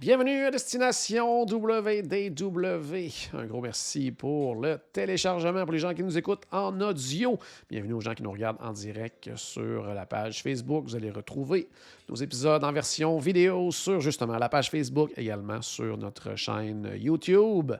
Bienvenue à Destination WDW. Un gros merci pour le téléchargement pour les gens qui nous écoutent en audio. Bienvenue aux gens qui nous regardent en direct sur la page Facebook. Vous allez retrouver nos épisodes en version vidéo sur justement la page Facebook, également sur notre chaîne YouTube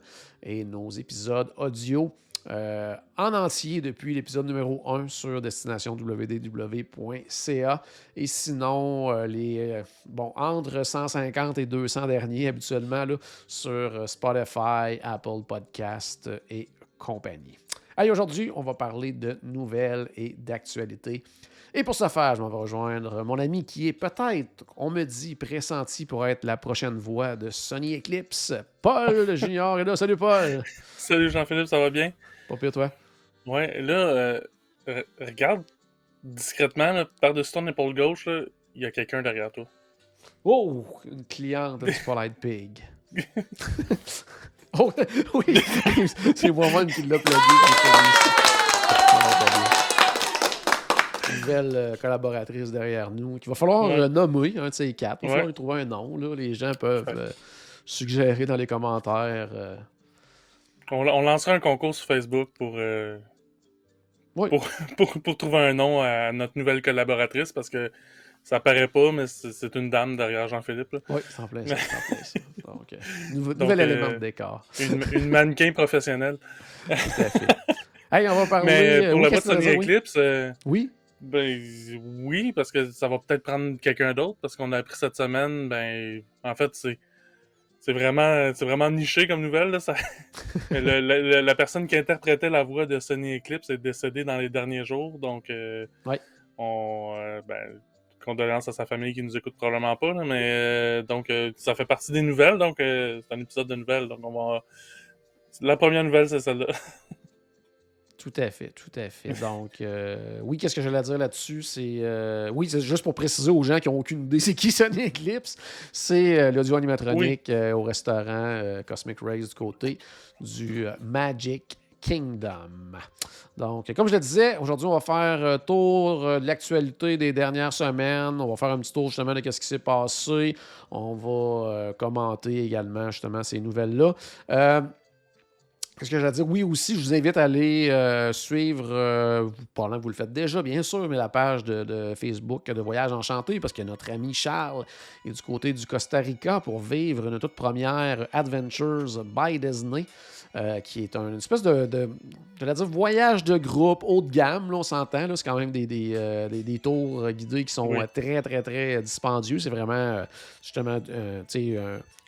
et nos épisodes audio euh, en entier depuis l'épisode numéro 1 sur destinationwdw.ca. Et sinon, euh, les euh, bon, entre 150 et 200 derniers habituellement là, sur Spotify, Apple Podcast et compagnie. Allez, aujourd'hui, on va parler de nouvelles et d'actualités. Et pour ce faire, je m'en vais rejoindre mon ami qui est peut-être, on me dit, pressenti pour être la prochaine voix de Sony Eclipse, Paul Junior est là. Salut Paul! Salut Jean-Philippe, ça va bien? Pas pire, toi? Ouais, là, euh, re- regarde discrètement, par-dessus ton épaule gauche, il y a quelqu'un derrière toi. Oh, une cliente du Polite Pig. oh, oui, c'est moi-même qui l'a plugué. Nouvelle euh, collaboratrice derrière nous, qu'il va falloir Ouais. euh, nommer, un de ces quatre. Il va Ouais. falloir lui trouver un nom. Là. Les gens peuvent Ouais. euh, suggérer dans les commentaires. euh, On, on lancera un concours sur Facebook pour, euh, Oui. pour, pour, pour trouver un nom à notre nouvelle collaboratrice parce que ça paraît pas, mais c'est une dame derrière Jean-Philippe. Oui, ça. Donc, nouveau- Donc, nouvel élément de décor. Une, une mannequin professionnelle. Tout à fait. Hey, on va parler. Mais pour oui, la dire? Eclipse, euh, Oui. Ben oui, parce que ça va peut-être prendre quelqu'un d'autre, parce qu'on a appris cette semaine, ben en fait c'est c'est vraiment c'est vraiment niché comme nouvelle là, ça... Le- le- le- la personne qui interprétait la voix de Sony Eclipse est décédée dans les derniers jours, donc euh, Ouais. on euh, ben, condoléances à sa famille qui nous écoute probablement pas, là, mais euh, donc euh, ça fait partie des nouvelles, donc euh, c'est un épisode de nouvelles, donc on va la première nouvelle c'est celle-là. Tout à fait, tout à fait. Donc, euh, oui, qu'est-ce que j'allais dire là-dessus? C'est. euh, oui, c'est juste pour préciser aux gens qui n'ont aucune idée, c'est qui Sony Eclipse? C'est euh, l'audio animatronique au restaurant Cosmic Rays du côté du Magic Kingdom. Donc, comme je le disais, aujourd'hui, on va faire euh, tour de l'actualité des dernières semaines. On va faire un petit tour justement de ce qui s'est passé. On va commenter également justement ces nouvelles-là. Qu'est-ce que j'allais dire? Oui, aussi, je vous invite à aller euh, suivre, euh, vous- pendant que vous le faites déjà, bien sûr, mais la page de, de Facebook de Voyage Enchanté, parce que notre ami Charles est du côté du Costa Rica pour vivre une toute première Adventures by Disney. euh, qui est un- une espèce de, de, je vais dire, voyage de groupe haut de gamme, là, on s'entend. C'est quand même des, des, euh, des- des tours guidés qui sont Oui. euh, très, très, très dispendieux. C'est vraiment, justement,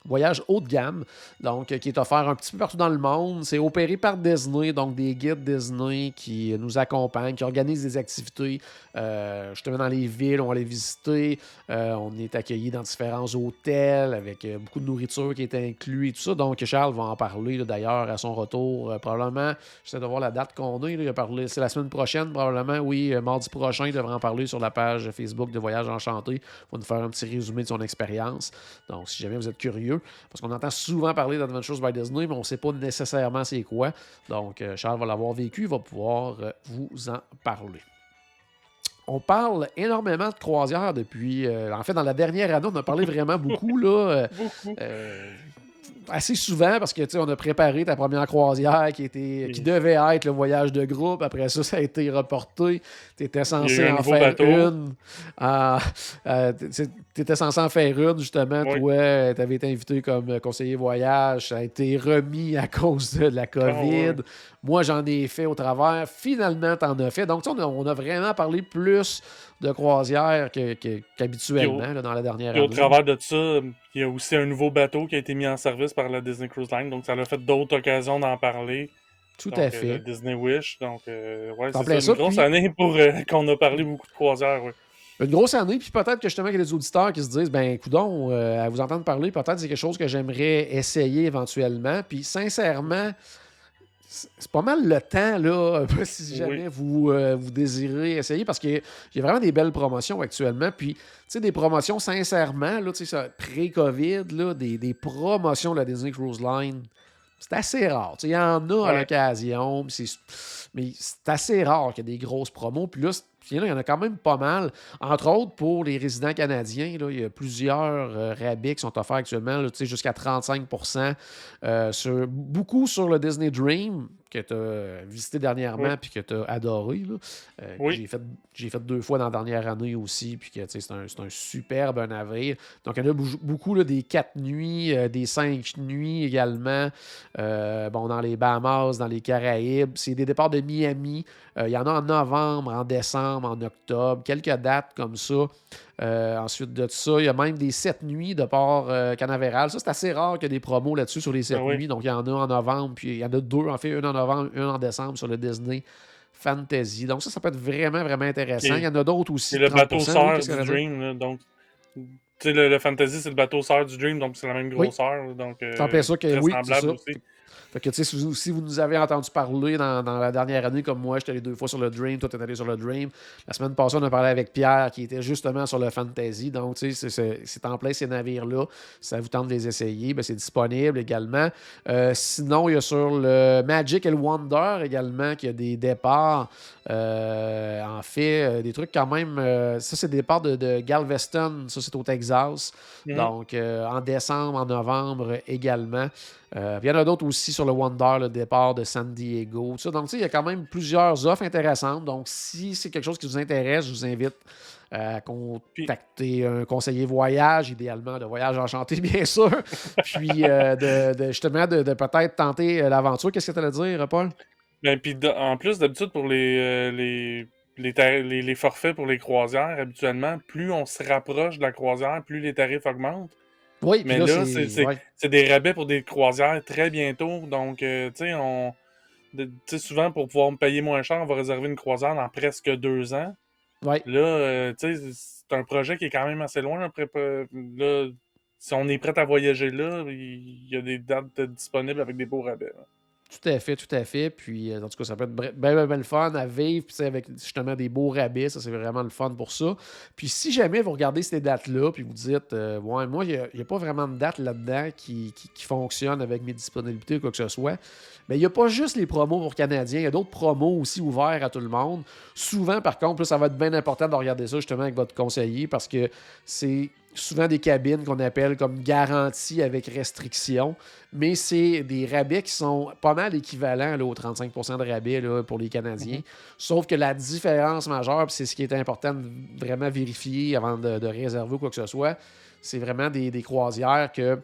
voyage haut de gamme donc euh, qui est offert un petit peu partout dans le monde. C'est opéré par Disney, donc des guides Disney qui nous accompagnent, qui organisent des activités euh, justement dans les villes, on va les visiter. Euh, on est accueillis dans différents hôtels avec euh, beaucoup de nourriture qui est inclus et tout ça. Donc Charles va en parler d'ailleurs à son retour, euh, probablement. J'essaie de voir la date qu'on a. il a parlé, c'est la semaine prochaine, probablement. Oui, mardi prochain, il devrait en parler sur la page Facebook de Voyage Enchanté. Il va nous faire un petit résumé de son expérience. Donc, si jamais vous êtes curieux, parce qu'on entend souvent parler d'Adventures by Disney, mais on ne sait pas nécessairement c'est quoi. Donc, euh, Charles va l'avoir vécu, il va pouvoir euh, vous en parler. On parle énormément de croisières depuis. euh, en fait, dans la dernière année, on a parlé vraiment beaucoup. Là, euh, Beaucoup. euh, assez souvent parce que tu sais, on a préparé ta première croisière qui était qui devait être le voyage de groupe. Après ça, ça a été reporté. Tu étais censé en faire bateau. une. Ah, euh, tu étais censé en faire une, justement. Oui. Toi, tu avais été invité comme conseiller voyage. Ça a été remis à cause de la COVID. Ah, ouais. Moi, j'en ai fait au travers. Finalement, tu en as fait. Donc, tu sais, on a, on a vraiment parlé plus de croisière qu'habituellement au- dans la dernière Puis au année. travers de ça, il y a aussi un nouveau bateau qui a été mis en service par la Disney Cruise Line. Donc, ça a fait d'autres occasions d'en parler. Tout Donc, à euh, fait. Disney Wish. Donc, euh, ouais, c'est ça, une grosse puis- année pour euh, qu'on a parlé beaucoup de croisières. Ouais. Une grosse année, puis peut-être que justement, il y a des auditeurs qui se disent ben, coudon, à vous entendre parler, peut-être c'est quelque chose que j'aimerais essayer éventuellement. Puis sincèrement, c'est pas mal le temps, là, si jamais vous, euh, vous désirez essayer, parce qu'il y a vraiment des belles promotions actuellement. Puis, tu sais, des promotions, sincèrement, là, tu sais, pré-COVID, là, des, des, promotions de la Disney Cruise Line, c'est assez rare. Il y en a à l'occasion, mais c'est assez rare qu'il y ait des grosses promos. Puis là, il y en a quand même pas mal. Entre autres, pour les résidents canadiens, il y a plusieurs euh, qui sont offerts actuellement, jusqu'à 35 euh, sur, beaucoup sur le Disney Dream, que tu as visité dernièrement puis que tu as adoré. Euh, j'ai, fait, j'ai fait deux fois dans la dernière année aussi, puis que c'est un, c'est un superbe navire. Donc, il y en a beaucoup là, des quatre nuits, des cinq nuits également. bon, dans les Bahamas, dans les Caraïbes. C'est des départs de Miami. il y en a en novembre, en décembre en octobre, quelques dates comme ça. Euh, ensuite de ça, il y a même des sept nuits de port euh, canavéral. Ça, c'est assez rare qu'il y ait des promos là-dessus sur les sept ah nuits. Donc, il y en a en novembre, puis il y en a deux, en fait, une en novembre, une en décembre sur le Disney Fantasy. Donc, ça, ça peut être vraiment, vraiment intéressant. il y en a d'autres aussi. C'est le bateau sœur du Dream. donc, tu sais, le, Fantasy, c'est le bateau sœur du Dream, donc c'est la même grosseur. Oui. Donc, euh, ça que oui, c'est ça. Aussi. Fait que, si vous, si vous nous avez entendu parler dans, la dernière année, comme moi, j'étais allé deux fois sur le Dream, toi, t'es allé sur le Dream. La semaine passée, on a parlé avec Pierre, qui était justement sur le Fantasy. Donc, tu sais, c'est en plein ces navires-là. ça vous tente de les essayer, ben, c'est disponible également. Euh, sinon, il y a sur le Magic et le Wonder également, qu'il y a des départs. Euh, en fait, euh, des trucs quand même. ça, c'est des départs de, Galveston. Ça, c'est au Texas. Mm-hmm. Donc, en décembre, en novembre également. Il y en a d'autres aussi sur le Wonder, le départ de San Diego. Ça. Donc, il y a quand même plusieurs offres intéressantes. Donc, si c'est quelque chose qui vous intéresse, je vous invite à contacter un conseiller voyage, idéalement de voyage enchanté, bien sûr. Puis, euh, de, justement, de, peut-être tenter euh, l'aventure. Qu'est-ce que tu allais dire, Paul? Ben, puis en plus, d'habitude, pour les, les, les, les, forfaits pour les croisières, habituellement, plus on se rapproche de la croisière, plus les tarifs augmentent. Oui, mais là, c'est des rabais pour des croisières très bientôt. Donc, euh, tu sais, on. souvent, pour pouvoir me payer moins cher, on va réserver une croisière dans presque deux ans. Ouais. Là, euh, tu sais, c'est un projet qui est quand même assez loin. Après, là, si on est prêt à voyager là, il y a des dates disponibles avec des beaux rabais. Tout à fait, tout à fait. Puis, euh, en tout cas, ça peut être bien, bien, le fun à vivre, puis avec justement des beaux rabais, ça, c'est vraiment le fun pour ça. Puis, si jamais vous regardez ces dates-là, puis vous dites, euh, ouais, moi, il n'y a, pas vraiment de date là-dedans qui, qui, fonctionne avec mes disponibilités ou quoi que ce soit, mais il n'y a pas juste les promos pour Canadiens, il y a d'autres promos aussi ouverts à tout le monde. Souvent, par contre, ça va être bien important de regarder ça justement avec votre conseiller parce que c'est souvent des cabines qu'on appelle comme garantie avec restriction, mais c'est des rabais qui sont pas mal équivalents là, aux 35% de rabais là, pour les Canadiens. Mm-hmm. Sauf que la différence majeure, c'est ce qui est important de vraiment vérifier avant de, réserver ou quoi que ce soit, c'est vraiment des, des croisières que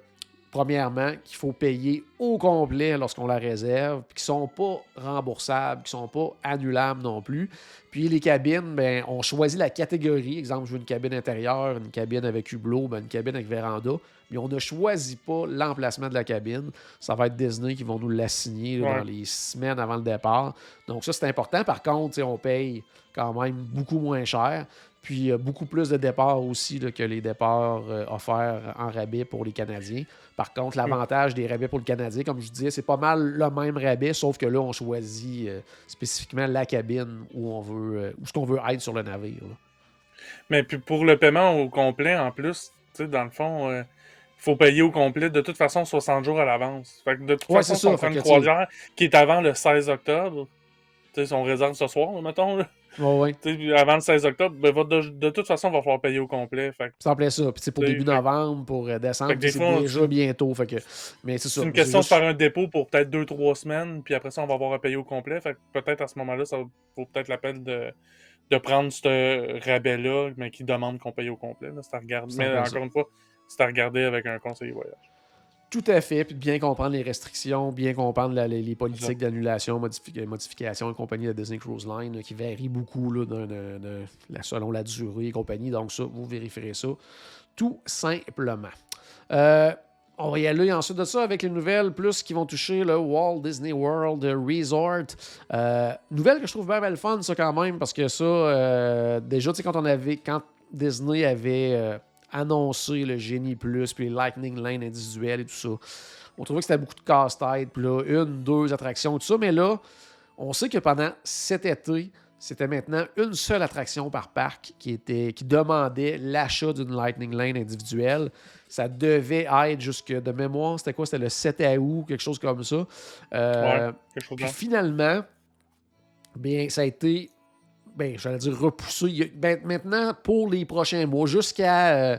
premièrement, qu'il faut payer au complet lorsqu'on la réserve, puis qui ne sont pas remboursables, qui ne sont pas annulables non plus. Puis les cabines, ben, on choisit la catégorie. Exemple, je veux une cabine intérieure, une cabine avec hublot, ben, une cabine avec véranda. Mais on ne choisit pas l'emplacement de la cabine. Ça va être Disney qui vont nous l'assigner dans les semaines avant le départ. Donc ça, c'est important. Par contre, on paye quand même beaucoup moins cher. Puis beaucoup plus de départs aussi que les départs euh, offerts en rabais pour les Canadiens. Par contre, l'avantage des rabais pour le Canadien, comme je disais, c'est pas mal le même rabais, sauf que là, on choisit euh, spécifiquement la cabine où on veut euh, où ce qu'on veut être sur le navire. Mais puis pour le paiement au complet, en plus, dans le fond, il faut payer au complet de toute façon 60 jours à l'avance. Fait que de toute façon, si on fait une croisière qui est avant le 16 octobre, si on réserve ce soir, mettons, Ouais, Avant le 16 octobre, ben, de, toute façon, il va falloir payer au complet. Fait ça. Puis pour début novembre, pour euh, décembre, c'est déjà bientôt. Fait que... Mais c'est une question de faire un dépôt pour peut-être 2-3 semaines, puis après ça, on va avoir à payer au complet. Fait peut-être à ce moment-là, ça vaut peut-être la peine de, de prendre ce rabais-là, mais qui demande qu'on paye au complet. Regarder. Mais encore une fois, c'est à regarder avec un conseiller voyage. Tout à fait, puis bien comprendre les restrictions, bien comprendre les, politiques d'annulation, modification et compagnie de Disney Cruise Line qui varient beaucoup là, selon la durée et compagnie. Donc, ça, vous vérifierez ça tout simplement. Euh, on va y aller ensuite de ça avec les nouvelles plus qui vont toucher le Walt Disney World Resort. Euh, nouvelle que je trouve bien, belle fun, ça quand même, parce que ça, euh, déjà, tu sais, quand on avait. Quand Disney avait annoncé le Genie Plus, puis les Lightning Lane individuels et tout ça, on trouvait que c'était beaucoup de casse-tête, puis là, une, deux attractions, tout ça. Mais là, on sait que pendant cet été, c'était maintenant une seule attraction par parc qui, était, qui demandait l'achat d'une Lightning Lane individuelle. Ça devait être jusque de mémoire, c'était quoi? C'était le 7 août, quelque chose comme ça. Euh, puis finalement, bien, ça a été, ben, j'allais dire repoussé. Ben, maintenant, pour les prochains mois, jusqu'à... Euh,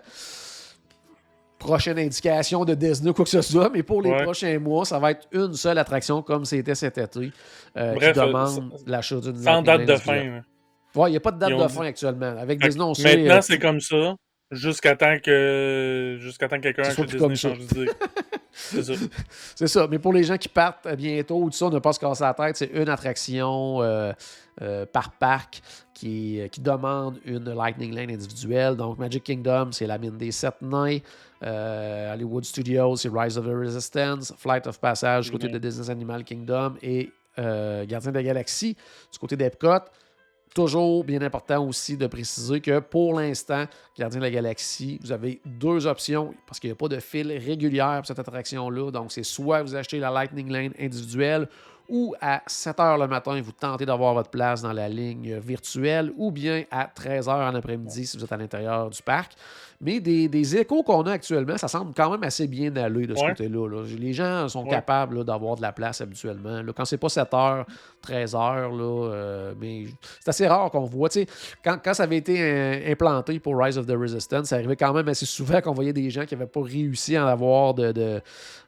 prochaine indication de Disney ou quoi que ce soit, mais pour les prochains mois, ça va être une seule attraction comme c'était cet été euh, qui demande l'achat d'une Sans date de fin. Ouais, il n'y a pas de date de fin actuellement. Avec Disney, on sait. Maintenant, euh, c'est comme ça. Jusqu'à temps que jusqu'à temps que quelqu'un achète Disney change d'idée. c'est ça. Mais pour les gens qui partent bientôt ou tout ça, ne pas se casser la tête, c'est une attraction euh, par parc qui, qui, demande une Lightning Lane individuelle. Donc, Magic Kingdom, c'est la mine des sept nains. Euh, Hollywood Studios, c'est Rise of the Resistance, Flight of Passage du côté de Disney Animal Kingdom et euh, Gardien de la Galaxie du côté d'Epcot. Toujours bien important aussi de préciser que pour l'instant, Gardien de la Galaxie, vous avez deux options parce qu'il n'y a pas de fil régulière pour cette attraction-là. Donc, c'est soit vous achetez la Lightning Lane individuelle ou à 7 h le matin, vous tentez d'avoir votre place dans la ligne virtuelle, ou bien à 13 h en après-midi si vous êtes à l'intérieur du parc. Mais des, échos qu'on a actuellement, ça semble quand même assez bien aller de ce côté-là. Les gens sont capables d'avoir de la place habituellement. Là. Quand c'est pas 7 h 13 h là, mais c'est assez rare qu'on voit. Quand, quand ça avait été euh, implanté pour Rise of the Resistance, ça arrivait quand même assez souvent qu'on voyait des gens qui n'avaient pas réussi à avoir de,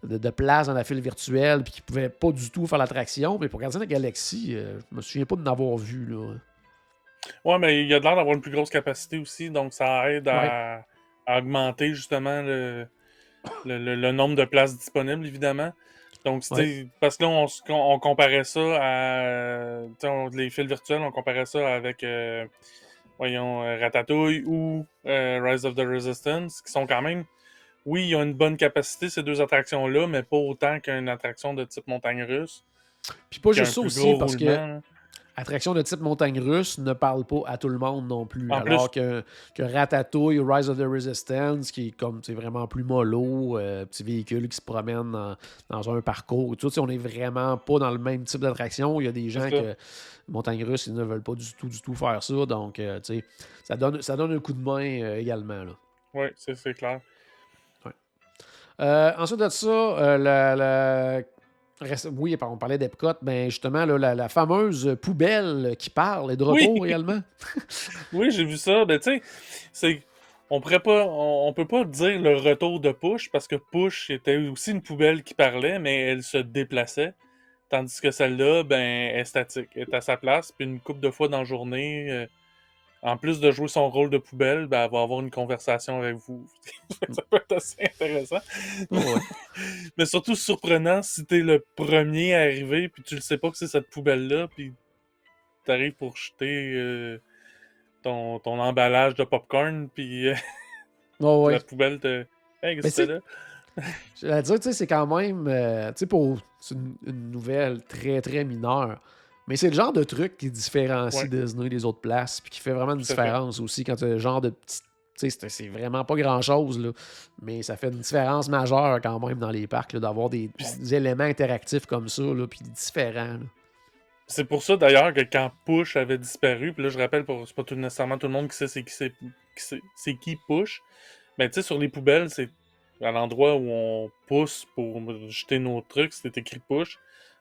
de, place dans la file virtuelle puis qui ne pouvaient pas du tout faire l'attraction. Mais pour Gardien de la Galaxie, euh, je me souviens pas de n'avoir vu. Là. Ouais, mais il y a de l'air d'avoir une plus grosse capacité aussi, donc ça aide à augmenter justement le, le, nombre de places disponibles, évidemment. Donc, parce que là, on, on, comparait ça à les fils virtuels, on comparait ça avec, euh, voyons, euh, Ratatouille ou euh, Rise of the Resistance, qui sont quand même, oui, ils ont une bonne capacité, ces deux attractions-là, mais pas autant qu'une attraction de type montagne russe. Puis pas juste ça aussi, parce que attraction de type montagne russe ne parle pas à tout le monde non plus. alors Que, que Ratatouille Rise of the Resistance, qui est comme vraiment plus mollo, euh, petit véhicule qui se promène dans, un parcours. Tout, on n'est vraiment pas dans le même type d'attraction. Il y a des gens que montagne russe, ils ne veulent pas du tout, du tout faire ça. Donc, euh, ça, donne, ça donne un coup de main euh, également. Oui, c'est clair. ensuite de ça, la oui, on parlait d'Epcot, mais justement, la, fameuse poubelle qui parle est de retour également. oui, j'ai vu ça. Mais tu sais, on pourrait pas, on, peut pas dire le retour de Push parce que Push était aussi une poubelle qui parlait, mais elle se déplaçait. Tandis que celle-là, ben, est statique, est à sa place. Puis une couple de fois dans la journée, euh, en plus de jouer son rôle de poubelle, ben, elle va avoir une conversation avec vous. ça peut être assez intéressant. Mais surtout surprenant si t'es le premier à arriver, puis tu le sais pas que c'est cette poubelle-là, puis t'arrives pour jeter euh, ton, ton, emballage de popcorn, puis euh, la poubelle te. Hey, qu'est-ce que c'est là? Je vais dire, tu sais, c'est quand même. Euh, tu sais, pour. Une, nouvelle très, très mineure. Mais c'est le genre de truc qui différencie Disney des autres places, puis qui fait vraiment une différence aussi quand tu as le genre de petit. C'est vraiment pas grand-chose, là, mais ça fait une différence majeure quand même dans les parcs d'avoir des, éléments interactifs comme ça, là, puis différents. C'est pour ça d'ailleurs que quand Push avait disparu, puis là je rappelle, pour c'est pas tout, nécessairement tout le monde qui sait c'est qui, c'est, qui Push, mais tu sais, sur les poubelles, c'est à l'endroit où on pousse pour jeter nos trucs, c'était écrit Push.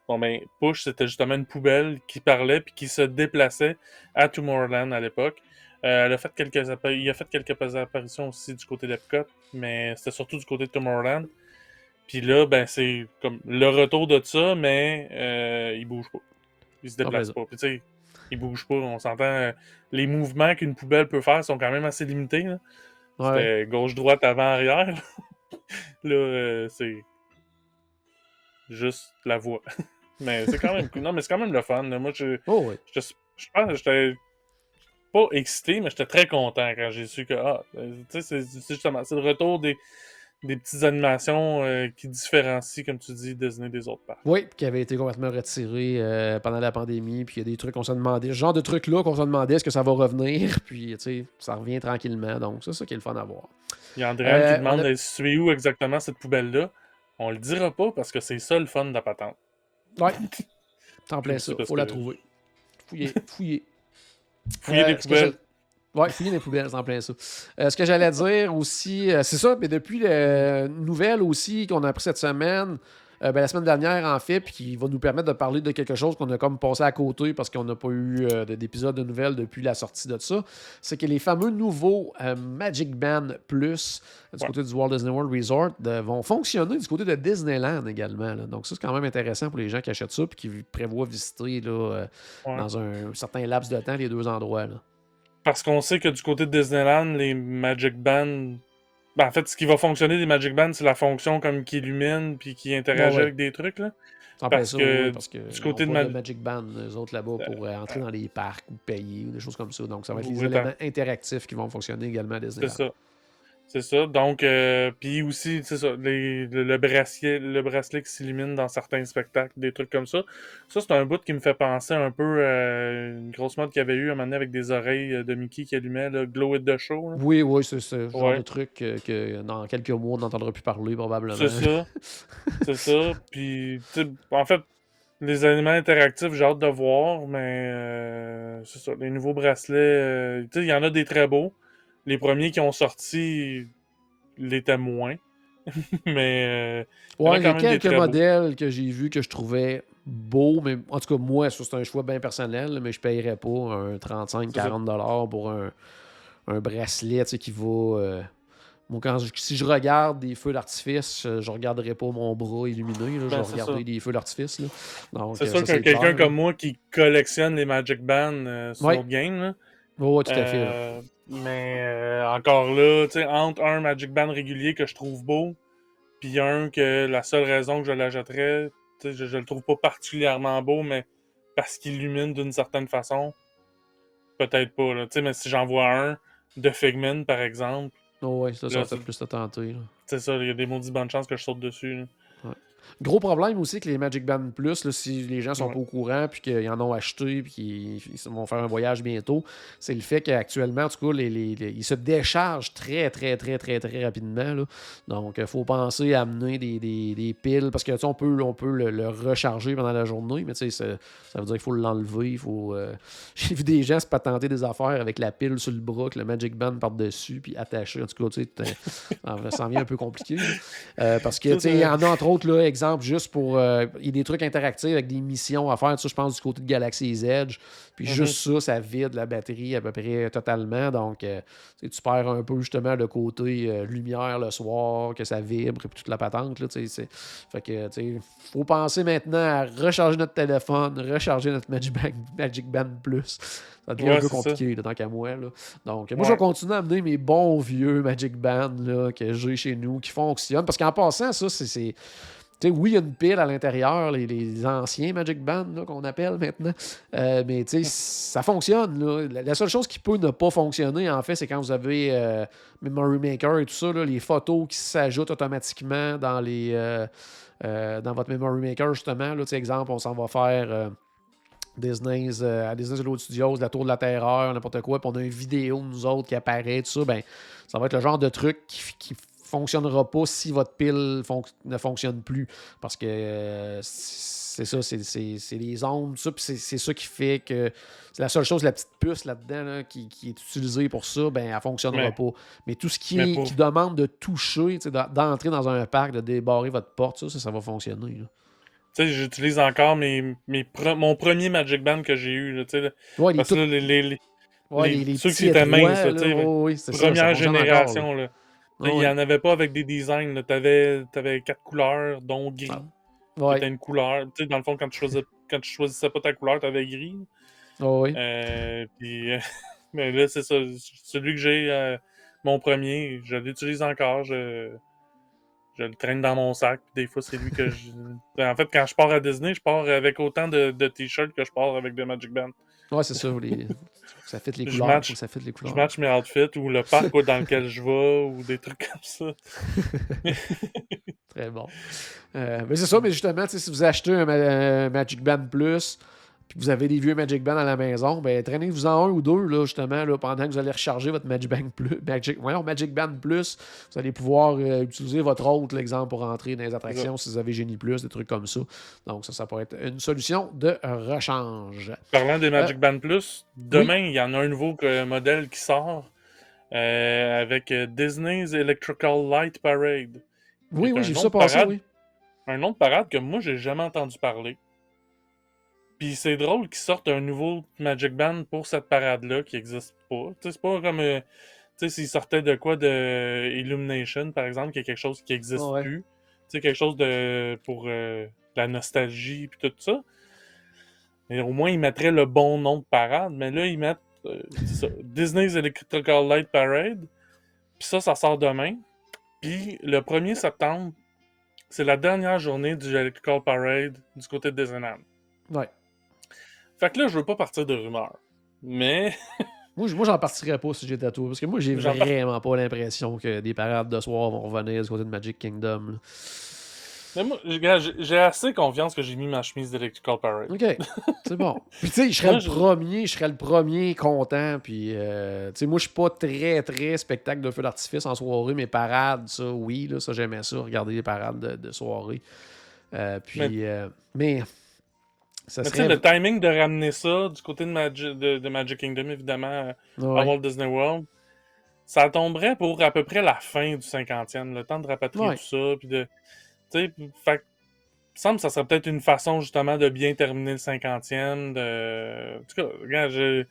Bon, ben, Push, c'était justement une poubelle qui parlait puis qui se déplaçait à Tomorrowland à l'époque. Euh, elle a fait quelques il a fait quelques apparitions aussi du côté d'Epcot, mais c'était surtout du côté de Tomorrowland. Puis là, ben, c'est comme le retour de ça, mais euh, il bouge pas. Il se déplace pas. Puis tu sais, il bouge pas. On s'entend. Euh, les mouvements qu'une poubelle peut faire sont quand même assez limités. Là. gauche-droite, avant-arrière. là, euh, c'est juste la voix. mais c'est quand même Non, mais c'est quand même le fun. Moi, je, oh, oui. je, je pense que j'étais pas excité, mais j'étais très content quand j'ai su que, ah, euh, tu sais, c'est justement, c'est le retour des, des petites animations euh, qui différencient, comme tu dis, Disney des autres parcs. Oui, qui avait été complètement retiré euh, pendant la pandémie. Puis il y a des trucs qu'on se demandait, ce genre de trucs-là qu'on se demandait est-ce que ça va revenir? Puis, tu sais, ça revient tranquillement. Donc, c'est ça qui est le fun à voir. Il y a qui euh, demande a... située où exactement cette poubelle-là. On le dira pas parce que c'est ça le fun de la patente. Ouais. T'en plein ça. Faut la trouver. Fouiller. Fouiller. Fouiller des poubelles. Oui, fini les poubelles, c'est en plein ça. Euh, ce que j'allais dire aussi, euh, c'est ça, mais depuis la nouvelle aussi qu'on a appris cette semaine, euh, ben, la semaine dernière en fait, puis qui va nous permettre de parler de quelque chose qu'on a comme passé à côté parce qu'on n'a pas eu d'épisode de nouvelles depuis la sortie de ça, c'est que les fameux nouveaux Magic Band Plus du côté du Walt Disney World Resort vont fonctionner du côté de Disneyland également. Donc ça, c'est quand même intéressant pour les gens qui achètent ça et qui prévoient visiter là, dans un certain laps de temps les deux endroits. Là. Parce qu'on sait que du côté de Disneyland, les Magic Bands. Ben, en fait, ce qui va fonctionner des Magic Bands, c'est la fonction comme qui illumine puis qui interagit avec des trucs. Là. Parce, que, parce que du côté de Magic Band, les autres là-bas, pour euh, entrer dans les parcs ou payer ou des choses comme ça. Donc, ça va être les éléments interactifs qui vont fonctionner également à Disneyland. C'est ça. C'est ça. Donc, euh, puis aussi, c'est ça, le, bracelet, le bracelet qui s'illumine dans certains spectacles, des trucs comme ça. Ça, c'est un bout qui me fait penser un peu à une grosse mode qu'il y avait eu un moment donné avec des oreilles de Mickey qui allumait, le Glow It the Show. Oui, oui, c'est ce genre de truc que, dans quelques mois, on n'entendra plus parler, probablement. C'est ça. c'est ça. Puis, en fait, les éléments interactifs, j'ai hâte de voir, mais euh, c'est ça. Les nouveaux bracelets, euh, tu sais, il y en a des très beaux. Les premiers qui ont sorti l'étaient moins. mais. Euh, ouais, il y a quelques modèles que j'ai vus que je trouvais beaux, mais en tout cas, moi, c'est un choix bien personnel, mais je ne paierais pas un 35-40$ pour un, un bracelet qui va. Euh, moi, quand si je regarde des feux d'artifice, je ne regarderai pas mon bras illuminé. je ben, vais regarder des feux d'artifice. C'est sûr que quelqu'un comme moi qui collectionne les Magic Bands euh, sur le game, là, oui, tout à fait. Mais euh, encore là, tu sais, entre un Magic Band régulier que je trouve beau, puis un que la seule raison que je l'achèterais, je, je le trouve pas particulièrement beau, mais parce qu'il illumine d'une certaine façon, peut-être pas. Là. Mais si j'en vois un de Figment, par exemple. Oh ouais, ça, ça, fait plus de tenter. C'est ça, il y a des maudits bonnes chances que je saute dessus. Là. Gros problème aussi que les Magic Band Plus, si les gens sont pas au courant, puis qu'ils en ont acheté, puis qu'ils vont faire un voyage bientôt, c'est le fait qu'actuellement, en tout cas, les, ils se déchargent très, très, très, très, très rapidement. Donc, il faut penser à amener des, piles, parce que on peut, on peut le, recharger pendant la journée, mais ça, ça veut dire qu'il faut l'enlever. Il faut, euh, J'ai vu des gens se patenter des affaires avec la pile sur le bras, le Magic Band par-dessus, puis attaché. En tout cas, ça en vient un peu compliqué. Euh, parce que, tu sais, en a entre autres, là, exemple, juste pour. Euh, il y a des trucs interactifs avec des missions à faire. Ça, je pense du côté de Galaxy's Edge. Puis mhm. juste ça, ça vide la batterie à peu près totalement. Donc, euh, tu perds un peu justement le côté euh, lumière le soir, que ça vibre, et puis toute la patente. Là, fait que, tu faut penser maintenant à recharger notre téléphone, recharger notre Magic Band, Magic Band Plus. Ça devient un peu compliqué, tant qu'à moi. Là. Donc, moi, je vais continuer à amener mes bons vieux Magic Band là, que j'ai chez nous, qui fonctionnent. Parce qu'en passant, ça, c'est oui, il y a une pile à l'intérieur, les, anciens Magic Band qu'on appelle maintenant, euh, mais ça fonctionne. La, seule chose qui peut ne pas fonctionner, en fait, c'est quand vous avez euh, Memory Maker et tout ça, les photos qui s'ajoutent automatiquement dans, les, euh, dans votre Memory Maker, justement. Là, exemple, on s'en va faire. Disney's, à Disney's Hollywood Studios, la Tour de la Terreur, n'importe quoi, puis on a une vidéo nous autres qui apparaît, tout ça, ben, ça va être le genre de truc qui fonctionnera pas si votre pile ne fonctionne plus. Parce que euh, c'est ça, c'est les ondes, ça, c'est ça qui fait que c'est la seule chose, la petite puce là-dedans qui, est utilisée pour ça, ben elle fonctionnera pas. Mais tout ce qui, qui demande de toucher, d'entrer dans un parc, de débarrer votre porte, ça, ça, va fonctionner. Tu sais, j'utilise encore mes, mes mon premier Magic Band que j'ai eu. Là, ouais, parce que les, les, les, ceux qui étaient minces, première génération. Là. Il n'y en avait pas avec des designs. Tu avais, avais, quatre couleurs, dont gris. Ah. une couleur. Tu sais, dans le fond, quand tu choisissais, quand tu choisissais pas ta couleur, tu avais gris. oui. Euh, puis, mais là, c'est ça. Celui que j'ai, euh, mon premier, je l'utilise encore. Je, je le traîne dans mon sac. Des fois, c'est lui que je. en fait, quand je pars à Disney, je pars avec autant de, de t-shirts que je pars avec des Magic Band. Ouais, c'est ça. Les... ça fait les Je couleurs. match- ça les Je couleurs. match mes outfits ou le parc dans lequel je vais ou des trucs comme ça. Très bon. Euh, mais c'est ça, mais justement, si vous achetez un, un Magic Band Plus, puis vous avez des vieux Magic Band à la maison, ben traînez-vous en un ou deux, là, justement, là, pendant que vous allez recharger votre Magic Band Plus. Magic, voyons, Magic Band Plus, vous allez pouvoir euh, utiliser votre autre, l'exemple, pour rentrer dans les attractions si vous avez Génie Plus, des trucs comme ça. Donc, ça, ça pourrait être une solution de rechange. Parlant Euh, des Magic Band Plus, demain, il y en a un nouveau euh, modèle qui sort euh, avec euh, Disney's Electrical Light Parade. Oui, oui, j'ai vu ça passer, oui. Un nom de parade que moi, j'ai jamais entendu parler. Puis c'est drôle qu'ils sortent un nouveau Magic Band pour cette parade-là qui n'existe pas. C'est pas comme. euh, tu sais, s'ils sortaient de quoi de Illumination, par exemple, qui est quelque chose qui n'existe Ouais. plus. Tu sais, quelque chose de pour euh, la nostalgie puis tout ça. Et au moins, ils mettraient le bon nom de parade. Mais là, ils mettent euh, ça, Disney's Electrical Light Parade. Puis ça, ça sort demain. Puis le 1er septembre, c'est la dernière journée du Electrical Parade du côté de Disneyland. Ouais. Fait que là, je veux pas partir de rumeurs. Mais Moi, je- moi j'en partirais pas si j'étais à toi, parce que moi, j'ai vraiment pas l'impression que des parades de soir vont revenir du côté de Magic Kingdom. là. Mais moi, j'ai- assez confiance que j'ai mis ma chemise d'Electrical Parade. OK, c'est bon. Puis tu sais, je serais le premier, je serais le premier content. Puis, euh, tu sais, moi, je suis pas très, très spectacle de feu d'artifice en soirée, mais parades, ça, oui, là, ça, j'aimais ça, regarder les parades de, de soirée. Euh, puis, Mais- euh, mais, ça Mais tu sais, serait... le timing de ramener ça du côté de, Magi- de- de Magic Kingdom, évidemment, à. Walt Disney World, ça tomberait pour à peu près la fin du 50e, le temps de rapatrier Ouais. tout ça. Puis de. Tu sais, fait que, il me semble que ça serait peut-être une façon justement de bien terminer le 50e. De... En tout cas, regarde, je.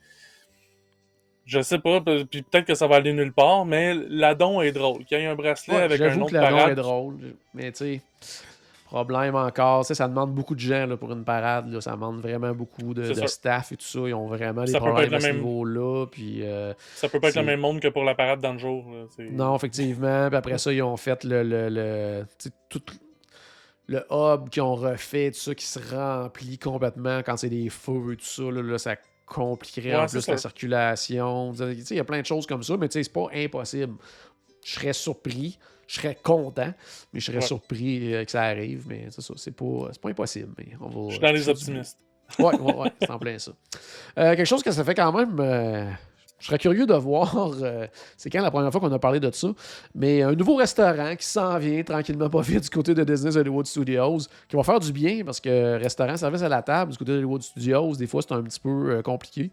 Je sais pas, puis peut-être que ça va aller nulle part, mais l'adon est drôle. Qu'il y ait un bracelet Ouais, avec un J'avoue nom que de la nom parade. est drôle, mais tu sais, problème encore, ça demande beaucoup de gens là, pour une parade, là, ça demande vraiment beaucoup de, staff et tout ça, ils ont vraiment des Ça problèmes à ce même- niveau-là, puis euh, Ça peut pas être le même monde que pour la parade dans le jour. là. Non, effectivement, puis après ça, ils ont fait le, le, le, tout le hub qu'ils ont refait, tout ça qui se remplit complètement quand c'est des feux et tout ça, là, ça compliquerait Ouais, en plus la circulation, il y a plein de choses comme ça, mais c'est pas impossible. Je serais surpris, je serais content, mais je serais Ouais. surpris euh, que ça arrive. Mais c'est ça, c'est pas, pas impossible. Mais on va, Je suis dans les optimistes. Ouais, ouais, ouais, c'est en plein ça. Euh, quelque chose que ça fait quand même. euh, je serais curieux de voir. euh, c'est quand la première fois qu'on a parlé de ça. Mais un nouveau restaurant qui s'en vient tranquillement pas vite du côté de Disney Hollywood Studios, qui va faire du bien parce que restaurant, service à la table du côté de Hollywood Studios, des fois c'est un petit peu compliqué.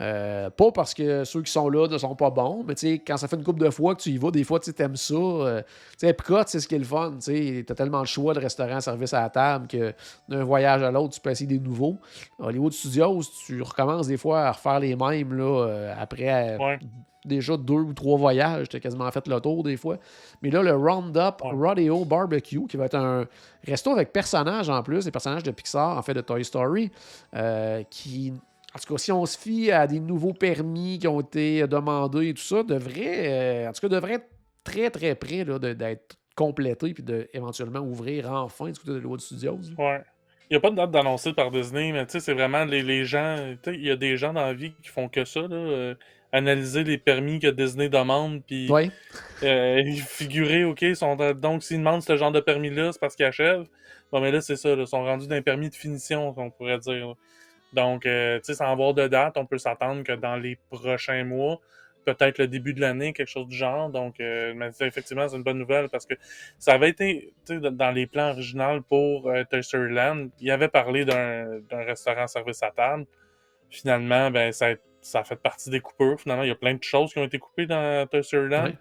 Euh, pas parce que ceux qui sont là ne sont pas bons, mais quand ça fait une couple de fois que tu y vas, des fois tu aimes ça. euh, tu sais, Epcot, c'est ce qui est le fun. Tu as tellement de choix de restaurants, service à la table que d'un voyage à l'autre, tu peux essayer des nouveaux. Hollywood Studios, tu recommences des fois à refaire les mêmes là, euh, après euh, Ouais. déjà deux ou trois voyages. Tu as quasiment fait le tour des fois. Mais là, le Roundup Ouais. Rodeo Barbecue, qui va être un resto avec personnages en plus, des personnages de Pixar, en fait, de Toy Story, qui. En tout cas, si on se fie à des nouveaux permis qui ont été demandés et tout ça, devrait, euh, en tout cas, devrait être très, très près là, de- d'être complété puis de éventuellement ouvrir enfin du côté de Hollywood Studios. là. Ouais. Il n'y a pas de date d'annoncer par Disney, mais c'est vraiment les, les gens. Il y a des gens dans la vie qui font que ça, là. euh, analyser les permis que Disney demande, puis Ouais. euh, figurer, OK, sont, donc s'ils demandent ce genre de permis-là, c'est parce qu'ils achèvent. Bon, mais là, c'est ça, ils sont rendus d'un permis de finition, on pourrait dire. là. Donc, euh, tu sais, sans avoir de date, on peut s'attendre que dans les prochains mois, peut-être le début de l'année, quelque chose du genre. Donc, euh, mais effectivement, c'est une bonne nouvelle parce que ça avait été, tu sais, dans- les plans originaux pour euh, Toy Land, il avait parlé d'un d'un restaurant service à table. Finalement, ben, ça, ça a fait partie des coupures. Finalement, il y a plein de choses qui ont été coupées dans Toy Land, Ouais.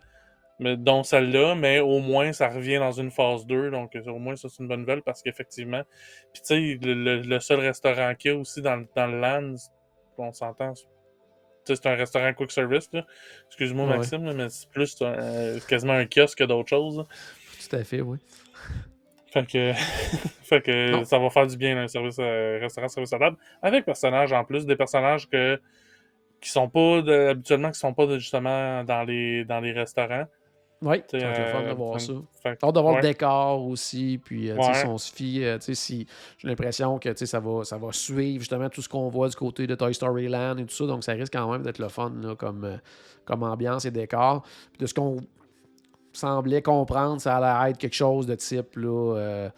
Mais, dont celle-là, mais au moins, ça revient dans une phase 2. Donc, euh, au moins, ça, c'est une bonne nouvelle parce qu'effectivement, puis tu sais, le, le- le seul restaurant qu'il y a aussi dans, le- dans le Land, on s'entend, c'est- tu sais, c'est un restaurant quick service, là. Excuse-moi, Ouais. Maxime, mais c'est plus euh, quasiment un kiosque que d'autres choses. là. Tout à fait, oui. Fait que, fait que ça va faire du bien un service euh, restaurant service à table avec personnages en plus des personnages que qui sont pas de- habituellement qui sont pas de- justement dans les dans les restaurants Oui, c'est euh, fun de voir ça. fait Hâte de voir ouais. le décor aussi. Puis, euh, Ouais. si on se fie, euh, si j'ai l'impression que ça va, ça va suivre justement tout ce qu'on voit du côté de Toy Story Land et tout ça. Donc, ça risque quand même d'être le fun là, comme, euh, comme ambiance et décor. Puis, de ce qu'on semblait comprendre, ça allait être quelque chose de type là, euh,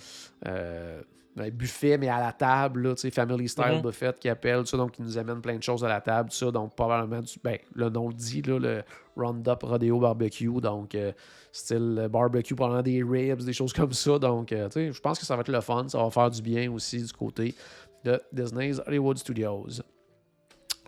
euh, un buffet, mais à la table, là, tu sais, Family Style Mhm. Buffet qui appelle, ça, donc qui nous amène plein de choses à la table, ça, donc probablement, du, ben, le nom le dit, là, le Roundup Rodeo Barbecue, donc euh, style euh, barbecue, probablement des ribs, des choses comme ça, donc euh, tu sais, je pense que ça va être le fun, ça va faire du bien aussi du côté de Disney's Hollywood Studios.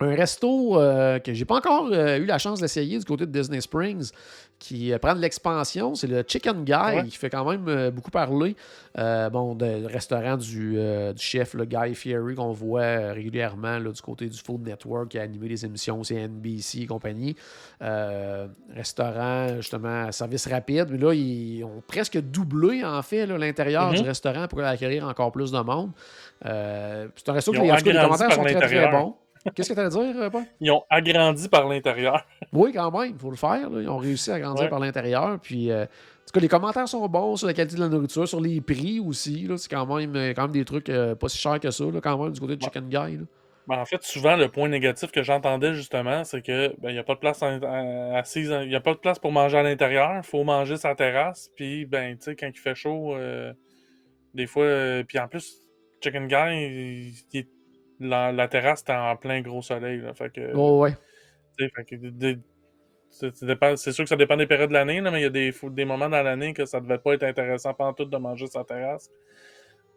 Un resto euh, que j'ai pas encore euh, eu la chance d'essayer du côté de Disney Springs, qui euh, prend de l'expansion, c'est le Chicken Guy, Ouais. qui fait quand même euh, beaucoup parler. Bon, de- le restaurant du, du chef, le Guy Fieri, qu'on voit régulièrement là, du côté du Food Network, qui a animé des émissions CNBC et compagnie. Restaurant, justement, service rapide. Mais là, ils ont presque doublé, en fait, l'intérieur du restaurant pour accueillir encore plus de monde. C'est un resto que les, commentaires sont très, très bons. Qu'est-ce que tu allais dire, euh, Paul? Ils ont agrandi par l'intérieur. Oui, quand même, il faut le faire. là. Ils ont réussi à grandir Ouais. par l'intérieur. Puis, euh, en tout cas, les commentaires sont bons sur la qualité de la nourriture, sur les prix aussi. C'est quand même, euh, quand même des trucs euh, pas si chers que ça, là, quand même, du côté de Ouais. Chicken Guy. là. Ben, en fait, souvent, le point négatif que j'entendais justement, c'est que ben, il n'y a pas de place assise, y a pas de place pour manger à l'intérieur. Il faut manger sa terrasse. Puis, ben, tu sais, quand il fait chaud, euh, des fois. puis en plus, Chicken Guy, il- il est- la, la terrasse était en plein gros soleil. Là, fait que, Oh, ouais. c'est sûr que ça dépend des périodes de l'année, mais il y a des, des moments dans l'année que ça devait pas être intéressant pendant tout de manger sa terrasse.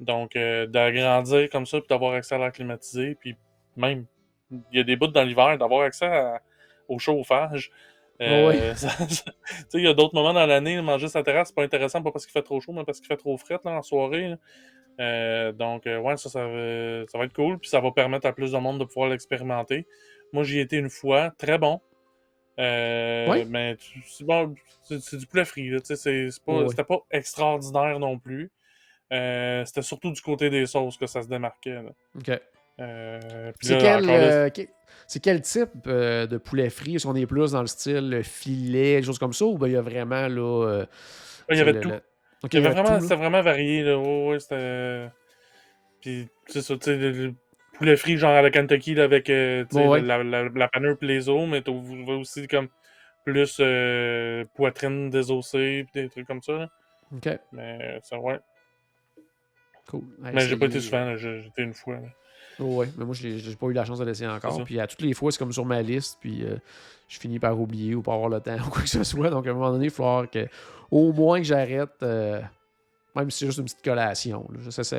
Donc, euh, d'agrandir comme ça, puis d'avoir accès à l'air climatisé, puis même, il y a des bouts dans l'hiver, d'avoir accès à- au chauffage. Euh, sais, il y a d'autres moments dans l'année, manger sa terrasse, c'est pas intéressant, pas parce qu'il fait trop chaud, mais parce qu'il fait trop frais là, en soirée. là. Euh, donc, euh, ouais, ça, ça, va- ça va être cool, puis ça va permettre à plus de monde de pouvoir l'expérimenter. Moi, j'y ai été une fois, très bon. Euh, Oui. Mais c'est bon, du poulet frit, c'est pas, Oui. c'était pas extraordinaire non plus. Euh, c'était surtout du côté des sauces que ça se démarquait. là. OK. Euh, C'est quel, euh, quel type euh, de poulet frit? Est-ce qu'on est plus dans le style filet, des choses comme ça, ou ben, il y a vraiment là. euh, il y avait le- tout. le- OK, Il y avait tout, vraiment, là. c'était vraiment varié, là. Ouais, ouais, c'était. Puis, c'est ça, tu sais, le, le poulet frit, genre à la Kentucky, là, avec euh, tu Ouais, la, la, la panure pis les os, mais t'as aussi comme plus euh, poitrine désossée, des trucs comme ça. là. OK, Mais ça, ouais. cool. Mais j'ai pas été souvent, été une fois. là. Oh, ouais, mais moi, j'ai pas eu la chance de l'essayer encore. Puis à toutes les fois, c'est comme sur ma liste, puis euh, je finis par oublier ou pas avoir le temps ou quoi que ce soit. Donc à un moment donné, il falloir que, au moins que j'arrête, euh, même si c'est juste une petite collation. là. Juste essa-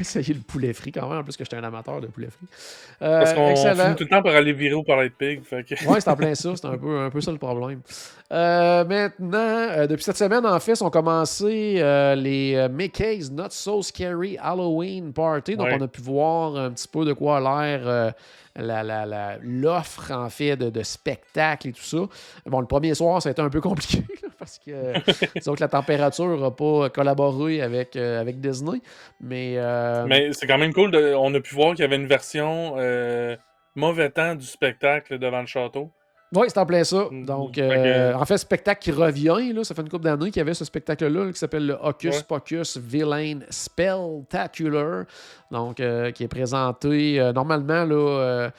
essayer le poulet frit quand même, en plus que j'étais un amateur de poulet frit. Euh, Parce qu'on finit tout le temps par aller virer au Parlay de Pig. Que... Oui, c'est en plein ça. C'est un peu, un peu ça le problème. Euh, maintenant, euh, depuis cette semaine, en fait, ont commencé les Mickey's Not So Scary Halloween Party. Donc, Ouais. on a pu voir un petit peu de quoi a l'air l'offre, en fait, de, de spectacle et tout ça. Bon, le premier soir, ça a été un peu compliqué là, parce que, disons que la température n'a pas collaboré avec, euh, avec Disney. Mais, euh, Mais c'est quand même cool. de- On a pu voir qu'il y avait une version euh, mauvais temps du spectacle devant le château. Oui, c'est en plein ça. Mm, Donc, euh, en fait, spectacle qui revient, là, ça fait une couple d'années qu'il y avait ce spectacle-là là, qui s'appelle le Hocus Ouais. Pocus Villain Spectacular. Donc, euh, qui est présenté euh, normalement là,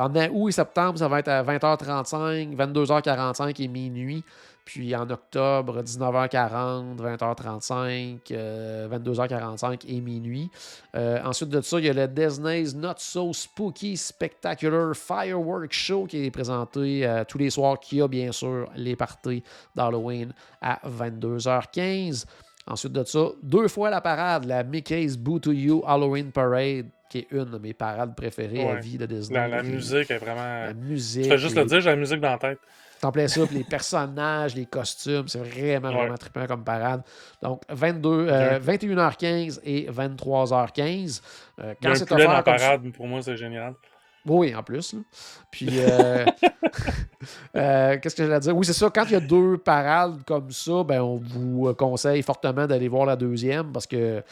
en août et septembre, ça va être à 20h35, 22h45 et minuit. Puis en octobre, 19h40, 20h35, euh, 22h45 et minuit. Euh, ensuite de ça, il y a le Disney's Not So Spooky Spectacular Fireworks Show qui est présenté euh, tous les soirs, qui a bien sûr les parties d'Halloween à 22h15. Ensuite de ça, deux fois la parade, la Mickey's Boo to You Halloween Parade, qui est une de mes parades préférées à vie de Disney. La, musique est vraiment. La musique. Je fais juste le dire, j'ai la musique dans la tête. C'est en plein ça, puis les personnages, les costumes, c'est vraiment, Ouais. vraiment trippant comme parade. Donc, 22, euh, 21h15 et 23h15. Euh, quand c'est dans la offert ça- parade, pour moi, c'est génial. Oui, en plus. là. Puis, euh, euh, qu'est-ce que j'allais dire? Oui, c'est ça. Quand il y a deux parades comme ça, ben, on vous conseille fortement d'aller voir la deuxième parce que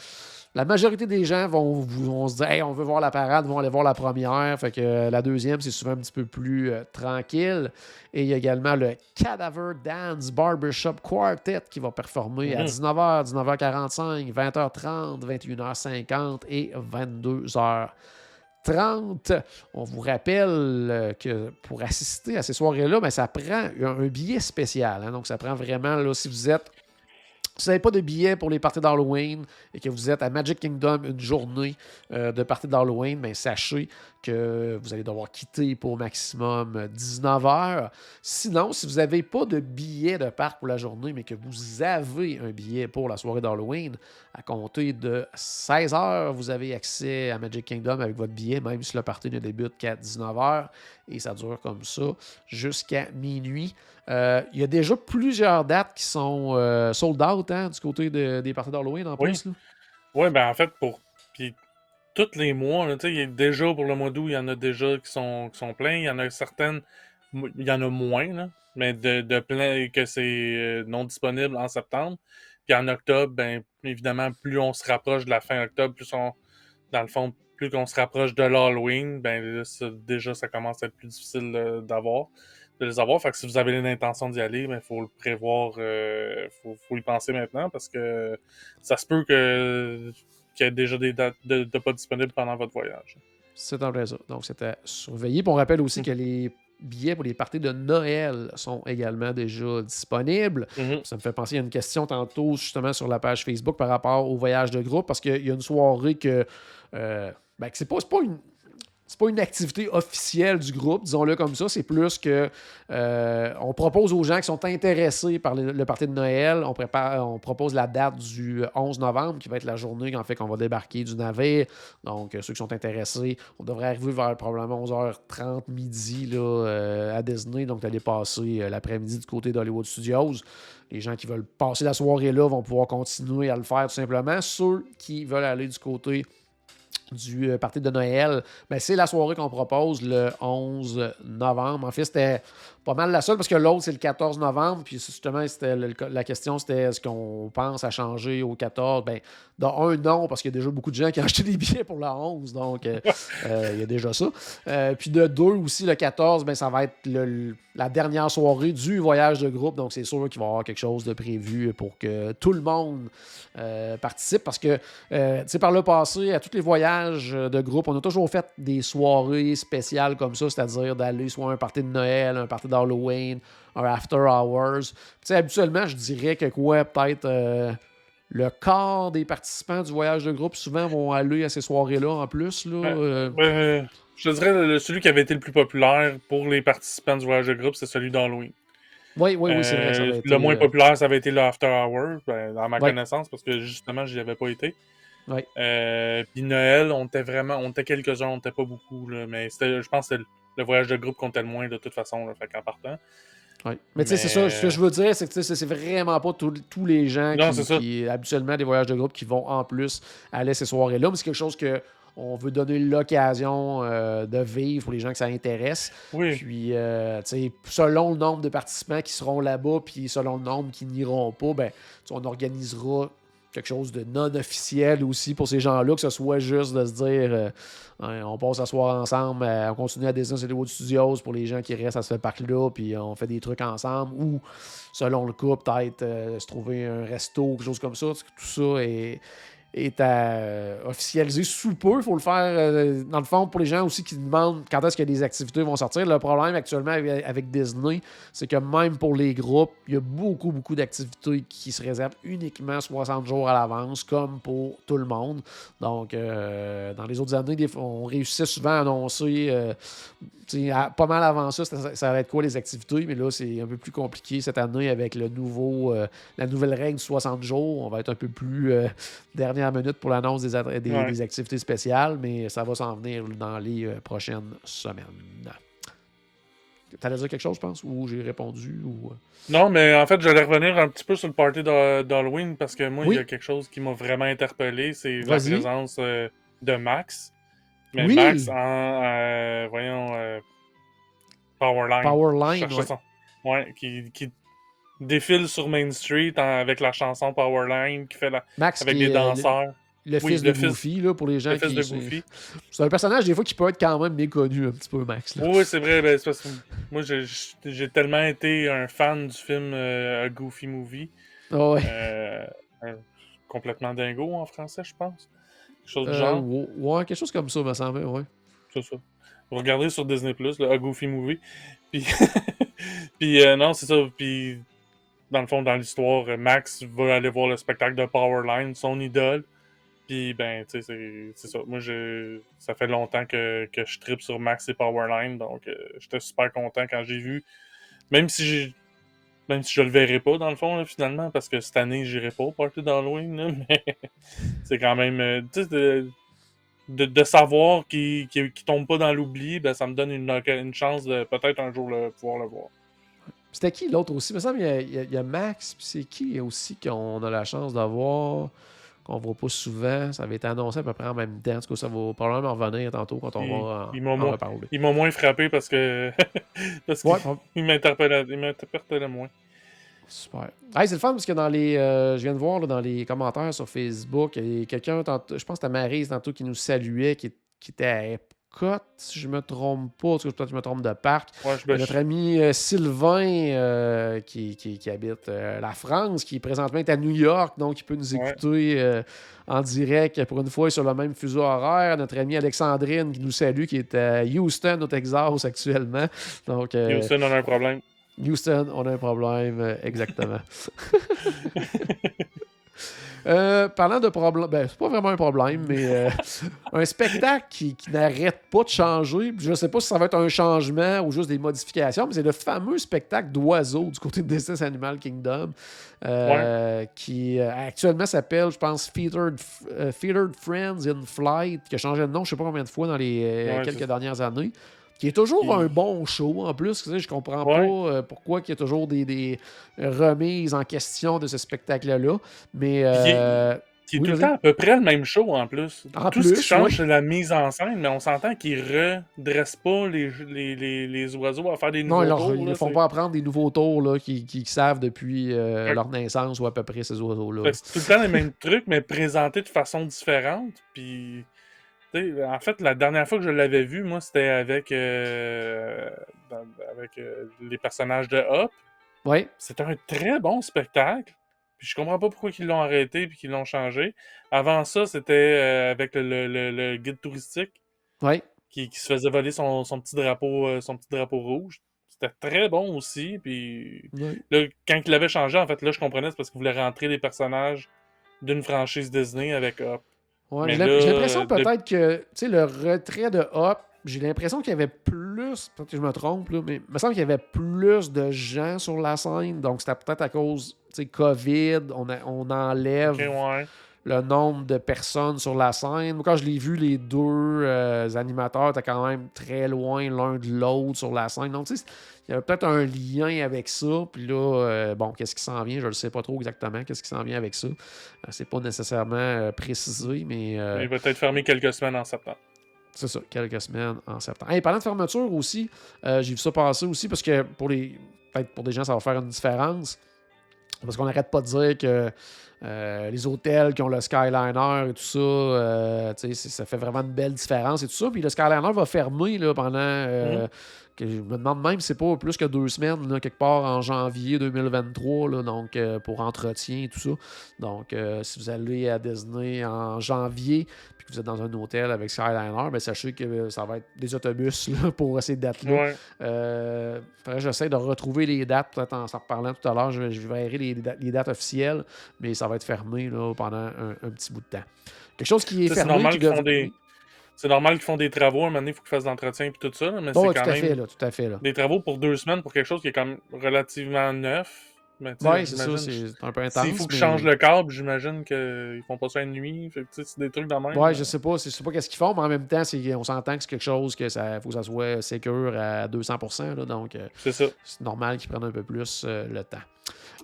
la majorité des gens vont, vont se dire hey, on veut voir la parade, vont aller voir la première. Fait que euh, la deuxième, c'est souvent un petit peu plus euh, tranquille. Et il y a également le Cadaver Dance Barbershop Quartet qui va performer à 19h, 19h45, 20h30, 21h50 et 22h. 30. On vous rappelle euh, que pour assister à ces soirées-là, ben, ça prend un, billet spécial. Hein. donc, ça prend vraiment, là, si vous êtes si vous n'avez pas de billet pour les parties d'Halloween et que vous êtes à Magic Kingdom une journée euh, de parties d'Halloween, ben, sachez que vous allez devoir quitter pour maximum 19 heures. Sinon, si vous n'avez pas de billet de parc pour la journée, mais que vous avez un billet pour la soirée d'Halloween, à compter de 16 heures, vous avez accès à Magic Kingdom avec votre billet, même si le party ne débute qu'à 19 heures. Et ça dure comme ça jusqu'à minuit. Euh, il y a déjà plusieurs dates qui sont euh, sold out hein, du côté des parties d'Halloween en oui. plus. Oui, ben en fait, pour. Puis tous les mois, là, y a déjà pour le mois d'août, il y en a déjà qui sont, qui sont pleins. Il y en a certaines, il y en a moins, là, mais de, de plein que c'est euh, non disponible en septembre. Puis en octobre, ben évidemment, plus on se rapproche de la fin octobre, plus on, dans le fond, plus qu'on se rapproche de l'Halloween, ben déjà ça commence à être plus difficile d'avoir de les avoir. Fait que si vous avez l'intention d'y aller, il ben, faut le prévoir, il euh, faut, y penser maintenant parce que ça se peut que qu'il y ait déjà des dates de, pas disponibles pendant votre voyage. C'est en ça. Donc c'était surveillé. Puis on rappelle aussi que les billets pour les parties de Noël sont également déjà disponibles. Mm-hmm. Ça me fait penser à une question tantôt justement sur la page Facebook par rapport au voyage de groupe parce qu'il y a une soirée que, euh, ben, c'est pas, pas une c'est pas une activité officielle du groupe, disons-le comme ça. C'est plus que euh, on propose aux gens qui sont intéressés par le, parti de Noël, on, prépare, on propose la date du 11 novembre, qui va être la journée en fait qu'on va débarquer du navire. Donc, ceux qui sont intéressés, on devrait arriver vers probablement 11h30 midi là, euh, à Disney. Donc, d'aller passer euh, l'après-midi du côté d'Hollywood Studios. Les gens qui veulent passer la soirée là vont pouvoir continuer à le faire tout simplement. Ceux qui veulent aller du côté du euh, parti de Noël, ben, c'est la soirée qu'on propose le 11 novembre. En fait, c'était pas mal la seule parce que l'autre, c'est le 14 novembre. Puis justement, c'était la question, c'était est-ce qu'on pense à changer au 14 Ben, dans un, non, parce qu'il y a déjà beaucoup de gens qui ont acheté des billets pour le 11. Donc, euh, euh, il y a déjà ça. puis de deux aussi, le 14, ben, ça va être la dernière soirée du voyage de groupe. Donc, c'est sûr qu'il va y avoir quelque chose de prévu pour que tout le monde participe. Parce que, tu sais, par le passé, à tous les voyages de groupe, on a toujours fait des soirées spéciales comme ça, c'est-à-dire d'aller soit un party de Noël, un party de Halloween, un After Hours. Tu habituellement, je dirais que quoi, peut-être euh, le quart des participants du voyage de groupe souvent vont aller à ces soirées-là en plus. Là, euh. je dirais celui qui avait été le plus populaire pour les participants du voyage de groupe, c'est celui d'Halloween. Oui, oui, oui, c'est vrai. Euh, le moins populaire, ça avait été le After Hours, ben, dans ma connaissance, parce que justement, je n'y avais pas été. Puis Noël, on était vraiment, on était quelques-uns, on n'était pas beaucoup, là, mais je pense que c'était le voyage de groupe comptait le moins de toute façon, là, fait qu'en partant. Oui. Mais, tu sais, c'est ça. Ce que je veux dire, c'est que c'est vraiment pas tous les gens qui, habituellement, des voyages de groupe qui vont en plus aller ces soirées-là. Mais c'est quelque chose que on veut donner l'occasion euh, de vivre pour les gens que ça intéresse. Oui. Puis, euh, sais, selon le nombre de participants qui seront là-bas, puis selon le nombre qui n'iront pas, ben, on organisera quelque chose de non officiel aussi pour ces gens-là, que ce soit juste de se dire euh, on passe à soir ensemble, euh, on continue à Disney Hollywood Studios pour les gens qui restent à ce parc-là, puis on fait des trucs ensemble, ou selon le coup, peut-être euh, se trouver un resto, quelque chose comme ça. Tout ça est est à euh, officialiser sous peu. Il faut le faire, euh, dans le fond, pour les gens aussi qui demandent quand est-ce que des activités vont sortir. Le problème actuellement avec, Disney, c'est que même pour les groupes, il y a beaucoup, beaucoup d'activités qui se réservent uniquement 60 jours à l'avance, comme pour tout le monde. Donc, euh, dans les autres années, on réussissait souvent à annoncer pas mal avant ça, ça, va être quoi les activités, mais là, c'est un peu plus compliqué cette année avec le nouveau, la nouvelle règle 60 jours. On va être un peu plus dernière minute pour l'annonce des, des, activités spéciales, mais ça va s'en venir dans les euh, prochaines semaines. T'allais dire quelque chose, je pense, ou j'ai répondu ou... Euh? Non, mais en fait, j'allais revenir un petit peu sur le party d'Halloween parce que moi, il y a quelque chose qui m'a vraiment interpellé, c'est la présence euh, de Max. Mais Max en, voyons, Powerline. Powerline, ouais. qui, qui défile sur Main Street avec la chanson Powerline qui fait la... Max avec des danseurs. le Oui, fils le de fils- Goofy, là, pour les gens Le fils qui. de Goofy. C'est un personnage, des fois, qui peut être quand même méconnu un petit peu, Max. Là. Oui, c'est vrai. Ben, c'est parce que moi, j'ai- tellement été un fan du film euh, A Goofy Movie. Ouais. euh, euh, complètement dingo en français, je pense. Quelque chose du Euh, genre. ouais, quelque chose comme ça, me semble, ouais. C'est ça. Vous regardez sur Disney Plus, le A Goofy Movie. Puis, puis euh, non, c'est ça. Puis, dans le fond, dans l'histoire, euh, Max va aller voir le spectacle de Powerline, son idole. Puis, ben, tu sais, c'est- ça. Moi, je, ça fait longtemps que, je tripe sur Max et Powerline. Donc, euh, j'étais super content quand j'ai vu. Même si j'ai. Même si je le verrai pas, dans le fond, finalement, parce que cette année, j'irai pas au party d'Halloween, mais c'est quand même. euh, tu sais, de, savoir qu'il qu'il tombe pas dans l'oubli, ben, ça me donne une, chance de peut-être un jour pouvoir le voir. C'était qui l'autre aussi? Il me semble qu'il y a- y, y Max, puis c'est qui aussi qu'on a la chance d'avoir, qu'on voit pas souvent? Ça avait été annoncé à peu près en même temps. En tout cas, ça va probablement revenir tantôt quand on va en, en moins- reparler. Il m'a moins frappé parce que. parce qu'il Ouais, m'interpellait moins. super. Hey, c'est le fun parce que dans les. euh, je viens de voir là, dans les commentaires sur Facebook, il y a quelqu'un, je pense que c'était Maryse tantôt qui nous saluait, qui, qui était si je me trompe pas. Peut-être que je me trompe de parc. Ouais, ben, notre je- ami euh, Sylvain euh, qui, qui- qui habite euh, la France, qui présentement est à New York, donc il peut nous écouter en direct pour une fois sur le même fuseau horaire. Notre amie Alexandrine qui nous salue, qui est à Houston, au Texas actuellement. Donc, Houston, on a un problème. Houston, on a un problème, exactement. Euh, parlant de problème, ben, c'est pas vraiment un problème, mais euh, un spectacle qui, qui n'arrête pas de changer. Je sais pas si ça va être un changement ou juste des modifications, mais c'est le fameux spectacle d'oiseaux du côté de Disney Animal Kingdom, euh, qui actuellement s'appelle, je pense, Feathered, Feathered Friends in Flight, qui a changé de nom, je sais pas combien de fois dans les Ouais, quelques dernières années. Qui est toujours un bon show en plus. Tu sais, je comprends Ouais. pas euh, pourquoi il y a toujours des, des remises en question de ce spectacle-là. Mais euh, Qui est Oui, tout le temps à peu près le même show en plus. En Tout ce plus, qui change, c'est la mise en scène, mais on s'entend qu'ils redressent pas les, les, les, les oiseaux à faire des non, nouveaux leur- tours, ils ne font pas apprendre des nouveaux tours là, qui, qui savent depuis euh, Ouais. leur naissance ou à peu près ces oiseaux-là. C'est tout le temps les mêmes trucs, mais présentés de façon différente. Puis, en fait, la dernière fois que je l'avais vu, moi, c'était avec, euh, dans- avec euh, les personnages de Hop. Oui, C'était un très bon spectacle. Puis je comprends pas pourquoi ils l'ont arrêté puis qu'ils l'ont changé. Avant ça, c'était euh, avec le, le- le- le guide touristique oui. qui, qui se faisait voler son, son petit drapeau son petit drapeau rouge. C'était très bon aussi. Puis oui. Là, quand il l'avait changé, en fait, là, je comprenais, c'est parce qu'il voulait rentrer les personnages d'une franchise Disney avec Hop. Ouais, j'ai l'impression peut-être que tu sais, le retrait de Hop, j'ai l'impression qu'il y avait plus, peut-être que je me trompe, là, mais il me semble qu'il y avait plus de gens sur la scène. Donc c'était peut-être à cause tu sais, COVID, on, a- on enlève ouais. Le nombre de personnes sur la scène. Quand je l'ai vu, les deux euh, animateurs étaient quand même très loin l'un de l'autre sur la scène. Donc, tu sais, il y avait peut-être un lien avec ça. Puis là, euh, bon, qu'est-ce qui s'en vient? Je ne sais pas trop exactement. Qu'est-ce qui s'en vient avec ça? Euh, c'est pas nécessairement précisé, mais Il va être fermé quelques semaines en septembre. c'est ça, quelques semaines en septembre. Hey, parlant de fermeture aussi, j'ai vu ça passer aussi parce que pour les. Peut-être pour des gens, ça va faire une différence. Parce qu'on n'arrête pas de dire que euh, les hôtels qui ont le Skyliner et tout ça, euh, tu sais, c'est- ça fait vraiment une belle différence et tout ça. Puis le Skyliner va fermer là, pendant. euh, que je me demande même si c'est pas plus que deux semaines, là, quelque part en janvier 2023, là, donc pour entretien et tout ça. Donc, si vous allez à Disney en janvier, que vous êtes dans un hôtel avec Skyliner, ben, sachez que euh, ça va être des autobus là, pour ces dates-là. Ouais. Euh, j'essaie de retrouver les dates, peut-être en s'en reparlant tout à l'heure. Je, je verrai les, da- les dates officielles, mais ça va être fermé là, pendant un, un petit bout de temps. Quelque chose qui est Ça, c'est fermé. normal qui qu'ils font des- C'est normal qu'ils font des travaux, à un moment donné, il faut qu'ils fassent de l'entretien et tout ça, mais Oh, c'est tout quand à même fait, là, tout à fait. Là. des travaux pour deux semaines pour quelque chose qui est quand même relativement neuf. Sais, Ouais, c'est ça, c'est un peu intense. S'il faut qu'ils mais- changent le câble, j'imagine qu'ils font pas ça une nuit. Fait c'est des trucs de même. Ouais, je sais pas, je sais pas qu'est-ce qu'ils font, mais en même temps, on s'entend que c'est quelque chose que ça faut que ça soit sécure à 200%, là, donc euh, C'est ça. c'est normal qu'ils prennent un peu plus euh, le temps.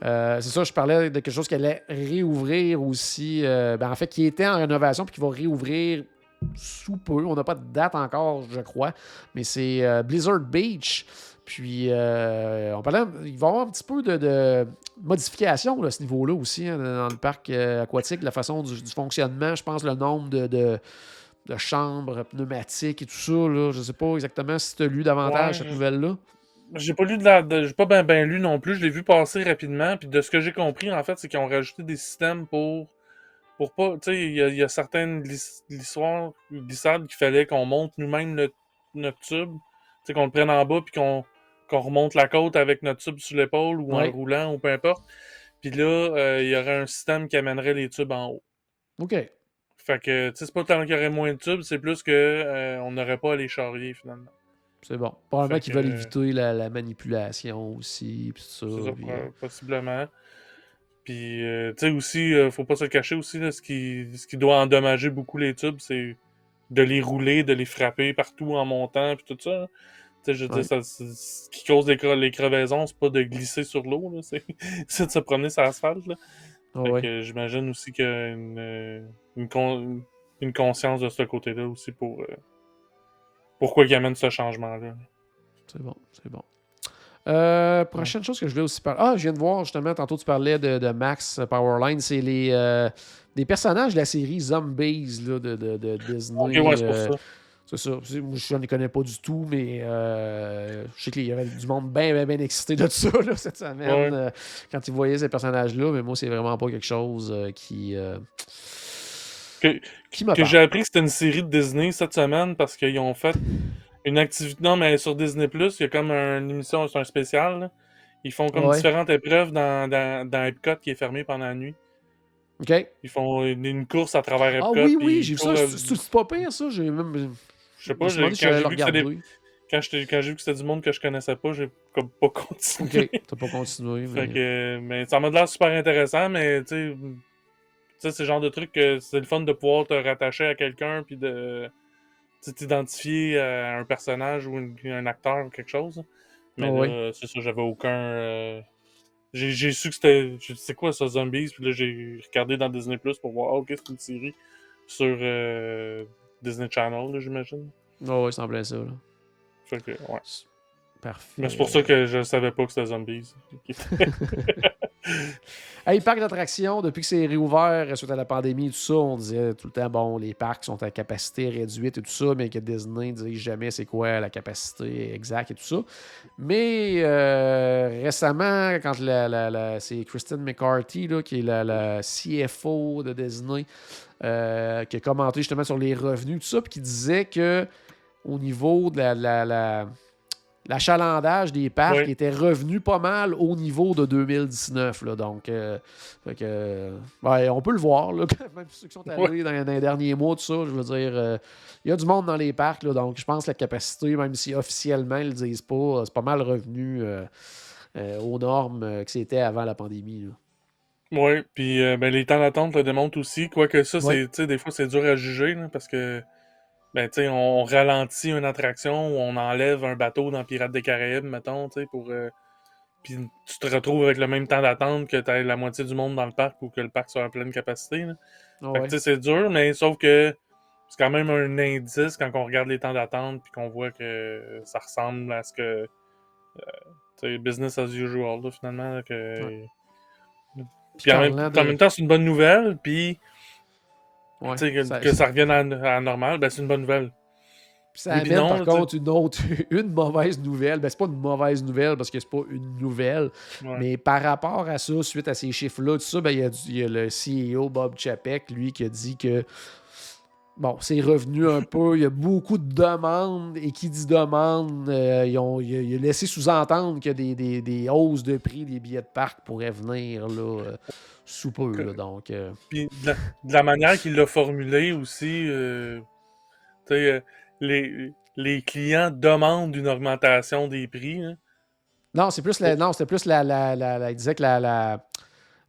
Euh, c'est ça, je parlais de quelque chose qui allait réouvrir aussi, euh, ben, en fait, qui était en rénovation puis qui va réouvrir sous peu. On n'a pas de date encore, je crois, mais c'est euh, Blizzard Beach. Puis, on parlait, il va y avoir un petit peu de, de modification à ce niveau-là aussi, hein, dans le parc aquatique, la façon du, fonctionnement, je pense, le nombre de, de, chambres pneumatiques et tout ça. Là, je ne sais pas exactement si tu as lu davantage cette nouvelle-là. J'ai pas lu de la. j'ai pas bien ben lu non plus. Je l'ai vu passer rapidement. Puis de ce que j'ai compris, en fait, c'est qu'ils ont rajouté des systèmes pour. Pour pas. Tu sais, il y, a certaines glissades qu'il fallait qu'on monte nous-mêmes notre, tube. Tu sais, qu'on le prenne en bas puis qu'on remonte la côte avec notre tube sur l'épaule ou en roulant ou peu importe. Puis là, euh, il y aurait un système qui amènerait les tubes en haut. OK. Fait que, tu sais, c'est pas tant qu'il y aurait moins de tubes, c'est plus qu'on euh, n'aurait pas à les charrier finalement. C'est bon. Probablement qu'ils veulent éviter la, manipulation aussi. Puis ça, ça euh, possiblement. Puis, euh, tu sais, aussi, euh, faut pas se cacher aussi, ce, qui, ce qui doit endommager beaucoup les tubes, c'est de les rouler, de les frapper partout en montant, puis tout ça. Sais, je veux dire, ça, ce qui cause les, les crevaisons, c'est pas de glisser sur l'eau, c'est de se promener sur l'asphalte. Ah j'imagine aussi qu'il y a une, une, une, conscience de ce côté-là aussi pour pourquoi il amène ce changement-là. C'est bon, c'est bon. Euh, prochaine chose que je voulais aussi parler. Ah, je viens de voir justement, tantôt tu parlais de, Max Powerline, c'est les euh, des personnages de la série Zombies là, de, de, Disney. Ouais, c'est pour euh, ça. C'est ça. Je ne connais pas du tout, mais je sais qu'il y avait du monde bien, bien, bien excité de ça là, cette semaine quand ils voyaient ces personnages-là. Mais moi, c'est vraiment pas quelque chose qui que, j'ai appris que c'était une série de Disney cette semaine parce qu'ils ont fait une activité. Non, mais sur Disney, il y a comme une émission, c'est un spécial. Ils font comme différentes épreuves dans, dans, dans, Epcot qui est fermé pendant la nuit. OK. Ils font une, course à travers ah Epcot. Ah oui, oui, j'ai vu ça. C'est pas pire, ça. J'ai même. Je sais pas, quand j'ai vu que c'était quand j'ai vu que c'était du monde que je connaissais pas, j'ai comme pas continué. Ok, t'as pas continué. Mais... Fait que, mais ça m'a l'air super intéressant, mais tu sais, c'est le genre de truc que c'est le fun de pouvoir te rattacher à quelqu'un puis de t'identifier à un personnage ou un acteur ou quelque chose. Mais là, c'est ça, j'avais aucun. Euh, j'ai su que c'était. C'est quoi ça, Zombies? Puis là, j'ai regardé dans Disney Plus pour voir, ah, ok, c'est une série sur euh, Disney Channel, j'imagine. Oh, ouais, il semblait ça. Là. Fait que, ouais. Parfait. Mais c'est pour ça que je savais pas que c'était Zombies. hey, parc d'attractions, depuis que c'est réouvert suite à la pandémie et tout ça, on disait tout le temps, bon, les parcs sont à capacité réduite et tout ça, mais que Disney ne dit jamais c'est quoi la capacité exacte et tout ça. Mais euh, récemment, quand c'est Kristen McCarthy, là, qui est la, CFO de Disney, euh, qui a commenté justement sur les revenus, tout ça, puis qui disait que au niveau de la l'achalandage des parcs était revenu pas mal au niveau de 2019. Là, donc, euh, on peut le voir, là, même ceux qui sont allés dans, les derniers mois, tout ça, je veux dire, euh, il y a du monde dans les parcs, là, donc je pense que la capacité, même si officiellement ils ne le disent pas, c'est pas mal revenu euh, aux normes que c'était avant la pandémie. Oui, puis ben, les temps d'attente le démontrent aussi, quoique ça, c'est, des fois, c'est dur à juger, parce que ben, tu sais, on ralentit une attraction ou on enlève un bateau dans Pirates des Caraïbes, mettons, tu sais, pour. Euh, puis tu te retrouves avec le même temps d'attente que tu la moitié du monde dans le parc ou que le parc soit en pleine capacité. Là. Tu sais, c'est dur, mais sauf que c'est quand même un indice quand on regarde les temps d'attente puis qu'on voit que ça ressemble à ce que. Euh, business as usual, là, finalement. que... Puis en même, temps, c'est une bonne nouvelle, puis que, ça, que, ça, revienne à, à normal, ben, c'est une bonne nouvelle. ça amène par contre une autre, une mauvaise nouvelle. Ben, c'est pas une mauvaise nouvelle parce que c'est pas une nouvelle. Mais par rapport à ça, suite à ces chiffres-là, tout ça, ben, il, y a, il y a le CEO Bob Chapek, lui, qui a dit que bon, c'est revenu un peu. Il y a beaucoup de demandes. Et qui dit demande, euh, ils ont, il, a, laissé sous-entendre a des, des, des, hausses de prix des billets de parc pourraient venir là, euh, sous peu. donc, euh. Puis de la, manière qu'il l'a formulé aussi, les, les clients demandent une augmentation des prix. Hein. Non, c'est plus la, non, c'était plus la, la, la, Il disait que la,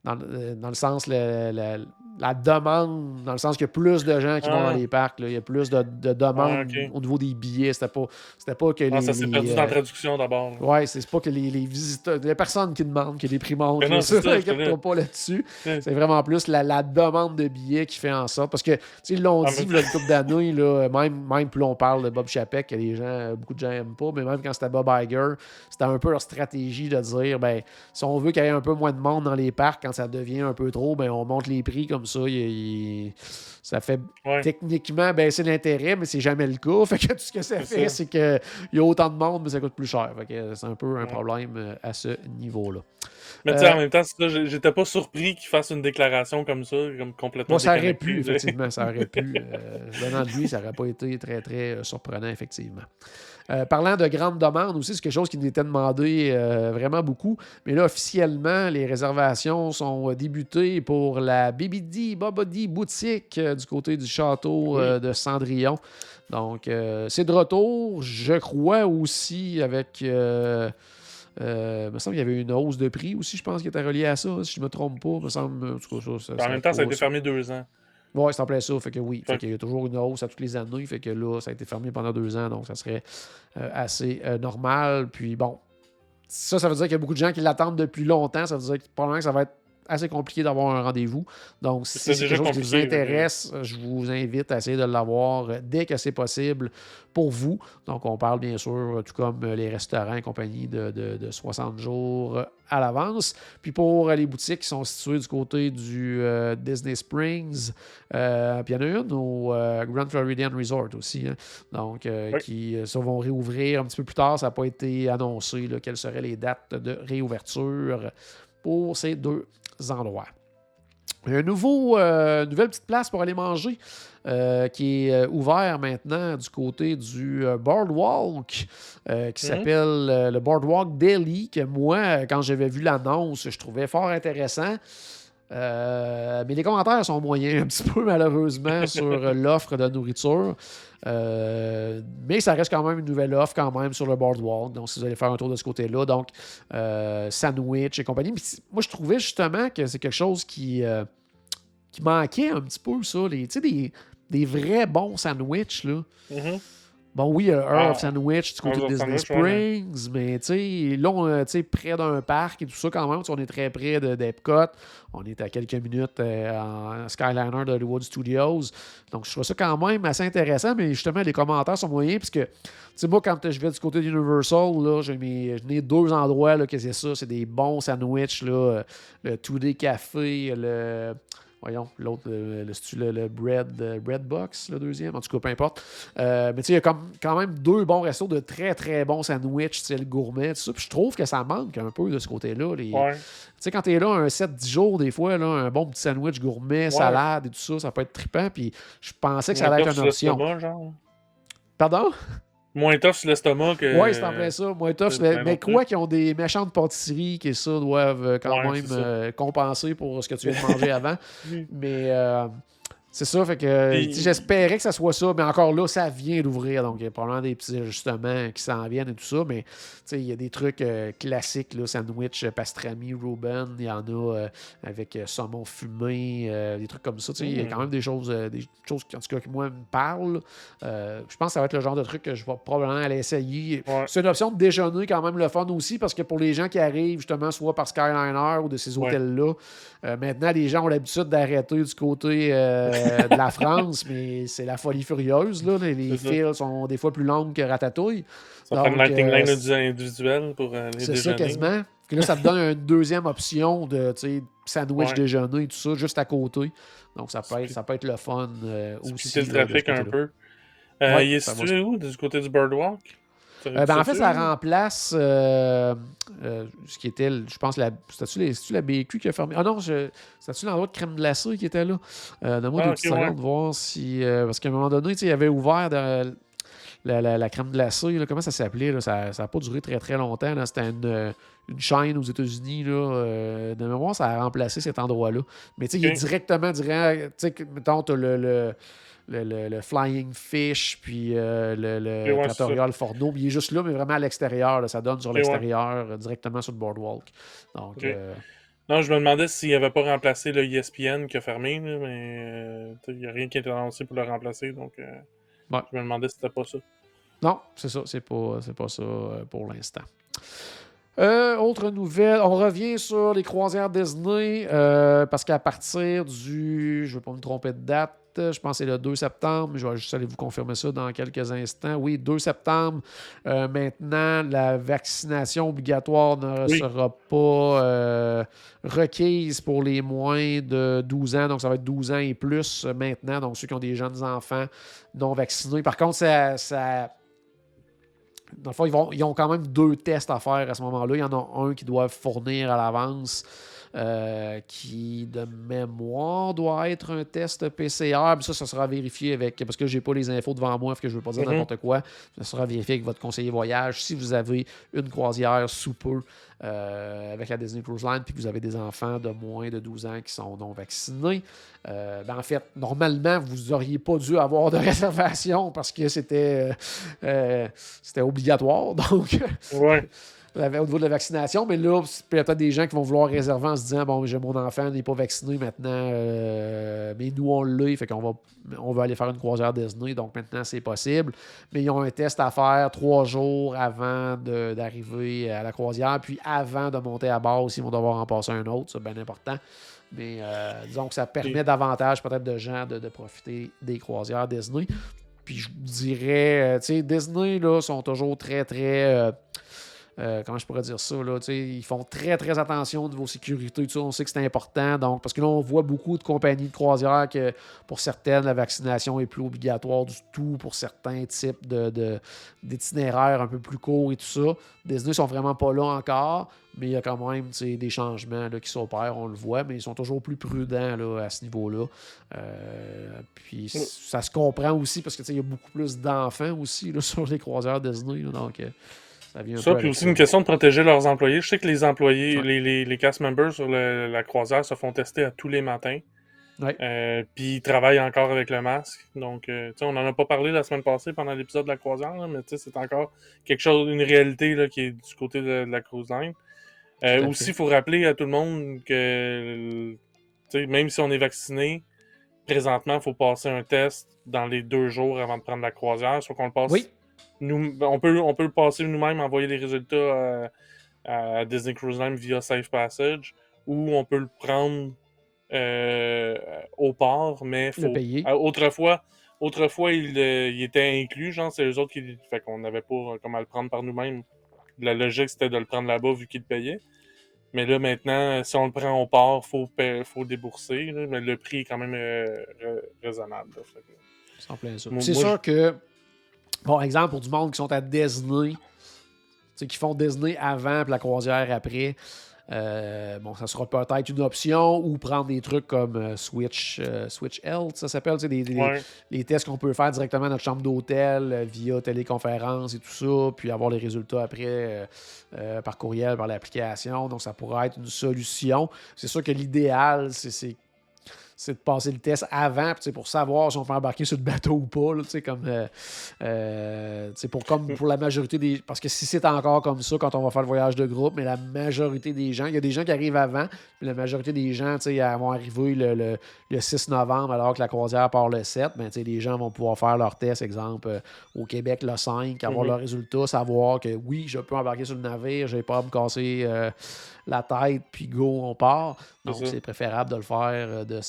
dans, le- dans le sens, le- le- la demande, dans le sens qu'il y a plus de gens qui vont Ah. dans les parcs. là. Il y a plus de, de demandes Ah, au niveau des billets. C'était pas, c'était pas que les. Ah, ça s'est les, perdu euh, dans la traduction d'abord. là. Ouais, c'est pas que les, les visiteurs. Il y a personne qui demande que les prix montent. Mais non, ça, inquiète-toi connais. pas là-dessus. C'est vraiment plus la, la demande de billets qui fait en sorte. Parce que, tu sais, ils l'ont dit, là, une couple d'années, même, même plus on parle de Bob Chapek, que les gens, beaucoup de gens n'aiment pas, mais même quand c'était Bob Iger, c'était un peu leur stratégie de dire, ben, si on veut qu'il y ait un peu moins de monde dans les parcs, quand ça devient un peu trop, ben, on monte les prix comme ça. il- il- ça fait Ouais. techniquement baisser l'intérêt, mais c'est jamais le cas. Fait que tout ce que ça fait, c'est qu'il y a autant de monde, mais ça coûte plus cher. Fait que c'est un peu un problème euh, à ce niveau-là. Mais tu sais, Euh, en même temps, j'étais pas surpris qu'il fasse une déclaration comme ça, comme complètement. Moi, ça aurait pu, effectivement, ça aurait pu. Euh, venant de lui, ça n'aurait pas été très, très euh, surprenant, effectivement. Euh, parlant de grandes demandes aussi, c'est quelque chose qui nous était demandé euh, vraiment beaucoup. Mais là, officiellement, les réservations sont euh, débutées pour la BBD Bobody boutique euh, du côté du château de Cendrillon. Donc, c'est de retour. Je crois aussi avec. Euh, il me semble qu'il y avait une hausse de prix aussi, je pense, qui était reliée à ça, si je ne me trompe pas. Me semble, en tout cas, ça, ça- En ça même temps, ça a été fermé deux ans. Oui, c'est en plein ça. Fait que oui. Fait qu'il y a toujours une hausse à toutes les années. Fait que là, ça a été fermé pendant deux ans. Donc, ça serait euh, assez euh, normal. Puis bon, ça, ça veut dire qu'il y a beaucoup de gens qui l'attendent depuis longtemps. Ça veut dire que probablement que ça va être assez compliqué d'avoir un rendez-vous. Donc, si C'est quelque chose qui vous intéresse, je vous invite à essayer de l'avoir euh, dès que c'est possible pour vous. Donc, on parle bien sûr, euh, tout comme euh, les restaurants et compagnie, de, de- de 60 jours euh, à l'avance. Puis pour euh, les boutiques qui sont situées du côté du euh, Disney Springs, euh, puis il y en a une au euh, Grand Floridian Resort aussi. hein. Donc, euh, Oui. qui euh, ça vont réouvrir un petit peu plus tard. Ça n'a pas été annoncé là, quelles seraient les dates de réouverture pour ces deux endroits. Un nouveau, euh, nouvelle petite place pour aller manger euh, qui est euh, ouvert maintenant du côté du Boardwalk euh, qui Mhm. s'appelle le Boardwalk Daily que moi, quand j'avais vu l'annonce, je trouvais fort intéressant. Euh, mais les commentaires sont moyens un petit peu malheureusement sur euh, l'offre de nourriture. Euh, mais ça reste quand même une nouvelle offre quand même sur le boardwalk. Donc, si vous allez faire un tour de ce côté-là, donc euh, sandwich et compagnie. Moi, je trouvais justement que c'est quelque chose qui, qui manquait un petit peu, ça. Tu sais, des, des vrais bons sandwichs, là. Mhm. Bon, oui, euh, Earl Ah, of Sandwich du côté Earl de Disney Springs, mais tu sais, là, on, euh, tu sais, près d'un parc et tout ça, quand même, on est très près de- d'Epcot. On est à quelques minutes euh, en Skyliner de Hollywood Studios. Donc, je trouve ça quand même assez intéressant, mais justement, les commentaires sont moyens, puisque, tu sais, moi, quand je vais du côté d'Universal, là, j'ai deux endroits, là, que c'est ça, c'est des bons sandwichs, là, euh, le 2D Café, le... Voyons, l'autre, le, le, le, le bread, bread Box, le deuxième. En tout cas, peu importe. Euh, mais tu sais, il y a comme, quand même deux bons restos de très, très bons sandwichs, style gourmet, tout ça. Puis je trouve que ça manque un peu de ce côté-là. Les- Ouais. Tu sais, quand t'es là un 7-10 jours, des fois, là, un bon petit sandwich gourmet, salade et tout ça, ça peut être trippant. Puis je pensais que ça allait être une option. genre. Pardon? Moins tough sur l'estomac que. Oui, c'est en plein ça. Moins tough. c'est Mais, bien mais quoi qu'ils ont des méchantes pâtisseries qui, ça, doivent euh, quand Ouais, même euh, compenser pour ce que tu viens de manger avant. Mais euh, c'est ça, fait que sais, j'espérais que ça soit ça, mais encore là, ça vient d'ouvrir, donc il y a probablement des petits ajustements qui s'en viennent et tout ça, mais il y a des trucs euh, classiques, là, sandwich, euh, pastrami, Reuben, il y en a euh, avec euh, saumon fumé, euh, des trucs comme ça, il y a Mm. quand même des choses, euh, des choses qui, en tout cas, qui moi, me parlent. Euh, je pense que ça va être le genre de truc que je vais probablement aller essayer. Ouais. C'est une option de déjeuner quand même le fun aussi, parce que pour les gens qui arrivent justement soit par Skyliner ou de ces hôtels-là, euh, maintenant, les gens ont l'habitude d'arrêter du côté euh, de la France, mais c'est la folie furieuse. Là. Les, les C'est files sont des fois plus longues que Ratatouille. Ça prend une Donc, lighting euh, line c'est- individuelle pour euh, les C'est ça quasiment. Puis là, ça te donne une deuxième option de sandwich Ouais. déjeuner, tout ça, juste à côté. Donc, ça peut être, ça peut être le fun euh, aussi. Splitter le là, trafic un peu. Euh, Ouais, il est situé où Du côté du Birdwalk Euh, ben, en fait, ça remplace euh, euh, ce qui était, je pense, la, c'était-tu, la BQ qui a fermé? Ah non, je, c'était-tu l'endroit de crème glacée qui était là? Donne-moi Ah, deux petites secondes, voir si... parce qu'à un moment donné, tu il avait ouvert de- la, la- la crème glacée, là, comment ça s'appelait? là? Ça n'a pas duré très, très longtemps. là. C'était une, une chaîne aux États-Unis. là, euh, de mémoire, ça a remplacé cet endroit-là. Mais tu sais, il est directement, direct, tu mettons, t'as le... le le, le- le Flying Fish, puis euh, le, le ouais, Forno. Il est juste là, mais vraiment à l'extérieur. Ça donne sur ouais. l'extérieur, euh, directement sur le boardwalk. Donc, euh, Non, je me demandais s'il n'avait pas remplacé le ESPN qui a fermé, mais il n'y a rien qui a été annoncé pour le remplacer, donc je me demandais si c'était pas ça. Non, c'est ça, c'est pas, pas ça pour l'instant. Euh, autre nouvelle, on revient sur les croisières Disney euh, parce qu'à partir du, je ne vais pas me tromper de date, je pense que c'est le 2 septembre, je vais juste aller vous confirmer ça dans quelques instants. Oui, 2 septembre, euh, maintenant, la vaccination obligatoire ne sera pas requise pour les moins de 12 ans, donc ça va être 12 ans et plus maintenant, donc ceux qui ont des jeunes enfants non vaccinés. Par contre, ça dans le fond, ils, vont, ils ont quand même deux tests à faire à ce moment-là. Il y en a un qui doit fournir à l'avance, euh, qui, de mémoire, doit être un test PCR. Mais ça, ça sera vérifié avec. Parce que je n'ai pas les infos devant moi, que je ne veux pas dire mhm. n'importe quoi. Ça sera vérifié avec votre conseiller voyage. Si vous avez une croisière sous peu euh, avec la Disney Cruise Line, puis que vous avez des enfants de moins de 12 ans qui sont non vaccinés, euh, ben en fait, normalement, vous n'auriez pas dû avoir de réservation parce que c'était euh, c'était obligatoire. Donc, ouais au niveau de la vaccination. Mais là, il y a peut-être des gens qui vont vouloir réserver en se disant Bon, j'ai mon enfant, n'est pas vacciné maintenant, euh, mais nous, on l'a, fait qu'on va, on va aller faire une croisière Disney. Donc maintenant, c'est possible. Mais ils ont un test à faire trois jours avant d'arriver à la croisière, puis avant de monter à bord aussi, ils vont devoir en passer un autre. C'est bien important. Mais euh, disons que ça permet davantage peut-être de gens de, profiter des croisières Disney. Puis je dirais, euh, tu sais, Disney, là, sont toujours très, très. Euh, comment je pourrais dire ça? Là, ils font très, très attention de vos sécurités. On sait que c'est important. Donc, parce que là, on voit beaucoup de compagnies de croisière que pour certaines, la vaccination est plus obligatoire du tout pour certains types d'itinéraires de, un peu plus courts et tout ça. Disney ne sont vraiment pas là encore, mais il y a quand même des changements là, qui s'opèrent, on le voit, mais ils sont toujours plus prudents là, à ce niveau-là. Euh, puis ça se comprend aussi parce qu'il y a beaucoup plus d'enfants aussi sur les croisières Disney. donc, euh, ça, puis aussi une question de protéger leurs employés. Je sais que les employés, les, les, les, cast members sur la croisière se font tester à tous les matins. Euh, puis ils travaillent encore avec le masque. Donc, euh, on n'en a pas parlé la semaine passée pendant l'épisode de la croisière, mais c'est encore quelque chose, une réalité là, qui est du côté de, la cruise line. Euh, aussi, il faut rappeler à tout le monde que même si on est vacciné, présentement, il faut passer un test dans les deux jours avant de prendre la croisière. Soit qu'on le passe oui on, peut, on peut le passer nous-mêmes, envoyer les résultats à, Disney Cruise Line via Safe Passage, ou on peut le prendre euh, au port, mais faut, payer. autrefois, autrefois il, euh, il, était inclus, genre c'est eux autres qui. Fait qu'on n'avait pas comment le prendre par nous-mêmes. La logique c'était de le prendre là-bas vu qu'ils le payaient. Mais là maintenant, si on le prend au port, il faut, faut débourser. mais le prix est quand même euh, raisonnable. C'est sûr que Bon, exemple, pour du monde qui sont à Disney, qui font Disney avant puis la croisière après. Euh, bon, ça sera peut-être une option ou prendre des trucs comme euh, Switch, euh, Switch Health, ça s'appelle, des, des, les tests qu'on peut faire directement dans notre chambre d'hôtel via téléconférence et tout ça, puis avoir les résultats après par courriel, par l'application. Donc, ça pourrait être une solution. C'est sûr que l'idéal, c'est de passer le test avant pour savoir si on peut embarquer sur le bateau ou pas. Là, comme, euh, euh, pour, comme pour la majorité des. Parce que si c'est encore comme ça quand on va faire le voyage de groupe, mais la majorité des gens, il y a des gens qui arrivent avant, mais la majorité des gens vont arriver le, le, 6 novembre alors que la croisière part le 7. Mais les gens vont pouvoir faire leur test, exemple, euh, au Québec le 5, avoir mm-hmm. le résultat, savoir que oui, je peux embarquer sur le navire, je n'ai pas à me casser la tête, puis go, on part. Donc, c'est préférable de le faire de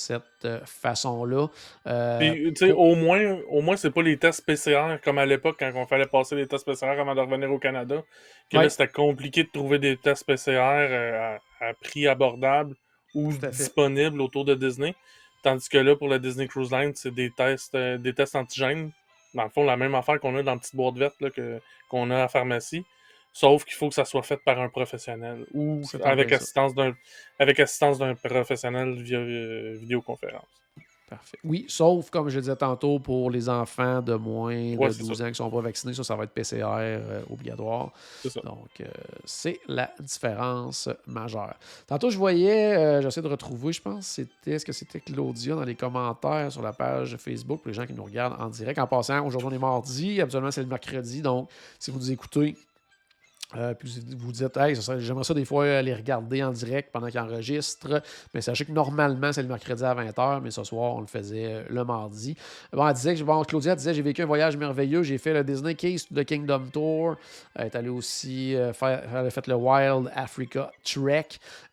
cette euh, façon-là. Euh, au moins, au moins c'est pas les tests PCR comme à l'époque quand on fallait passer les tests PCR avant de revenir au Canada. Que là, c'était compliqué de trouver des tests PCR à, prix abordable ou disponibles autour de Disney. Tandis que là, pour la Disney Cruise Line, c'est des tests, des tests antigènes. Dans le fond, la même affaire qu'on a dans la petite boîte verte qu'on a à la pharmacie. Sauf qu'il faut que ça soit fait par un professionnel ou avec assistance d'un avec assistance d'un professionnel via euh, vidéoconférence. Parfait. Oui, sauf, comme je disais tantôt, pour les enfants de moins de 12 ans qui ne sont pas vaccinés, ça, ça va être PCR euh, obligatoire. Donc, euh, c'est la différence majeure. Tantôt, je voyais, j'essaie de retrouver, je pense, c'était, est-ce que c'était Claudia dans les commentaires sur la page Facebook pour les gens qui nous regardent en direct. En passant, aujourd'hui, on est mardi, absolument, c'est le mercredi. Donc, si vous nous écoutez Euh, puis vous dites, hey, j'aimerais ça des fois aller regarder en direct pendant qu'il enregistre. Mais sachez que normalement, c'est le mercredi à 20h, mais ce soir, on le faisait euh, le mardi. Bon, elle disait bon, Claudia disait, j'ai vécu un voyage merveilleux. J'ai fait le Disney Case de Kingdom Tour. Elle est allée aussi euh, faire, a fait le Wild Africa Trek.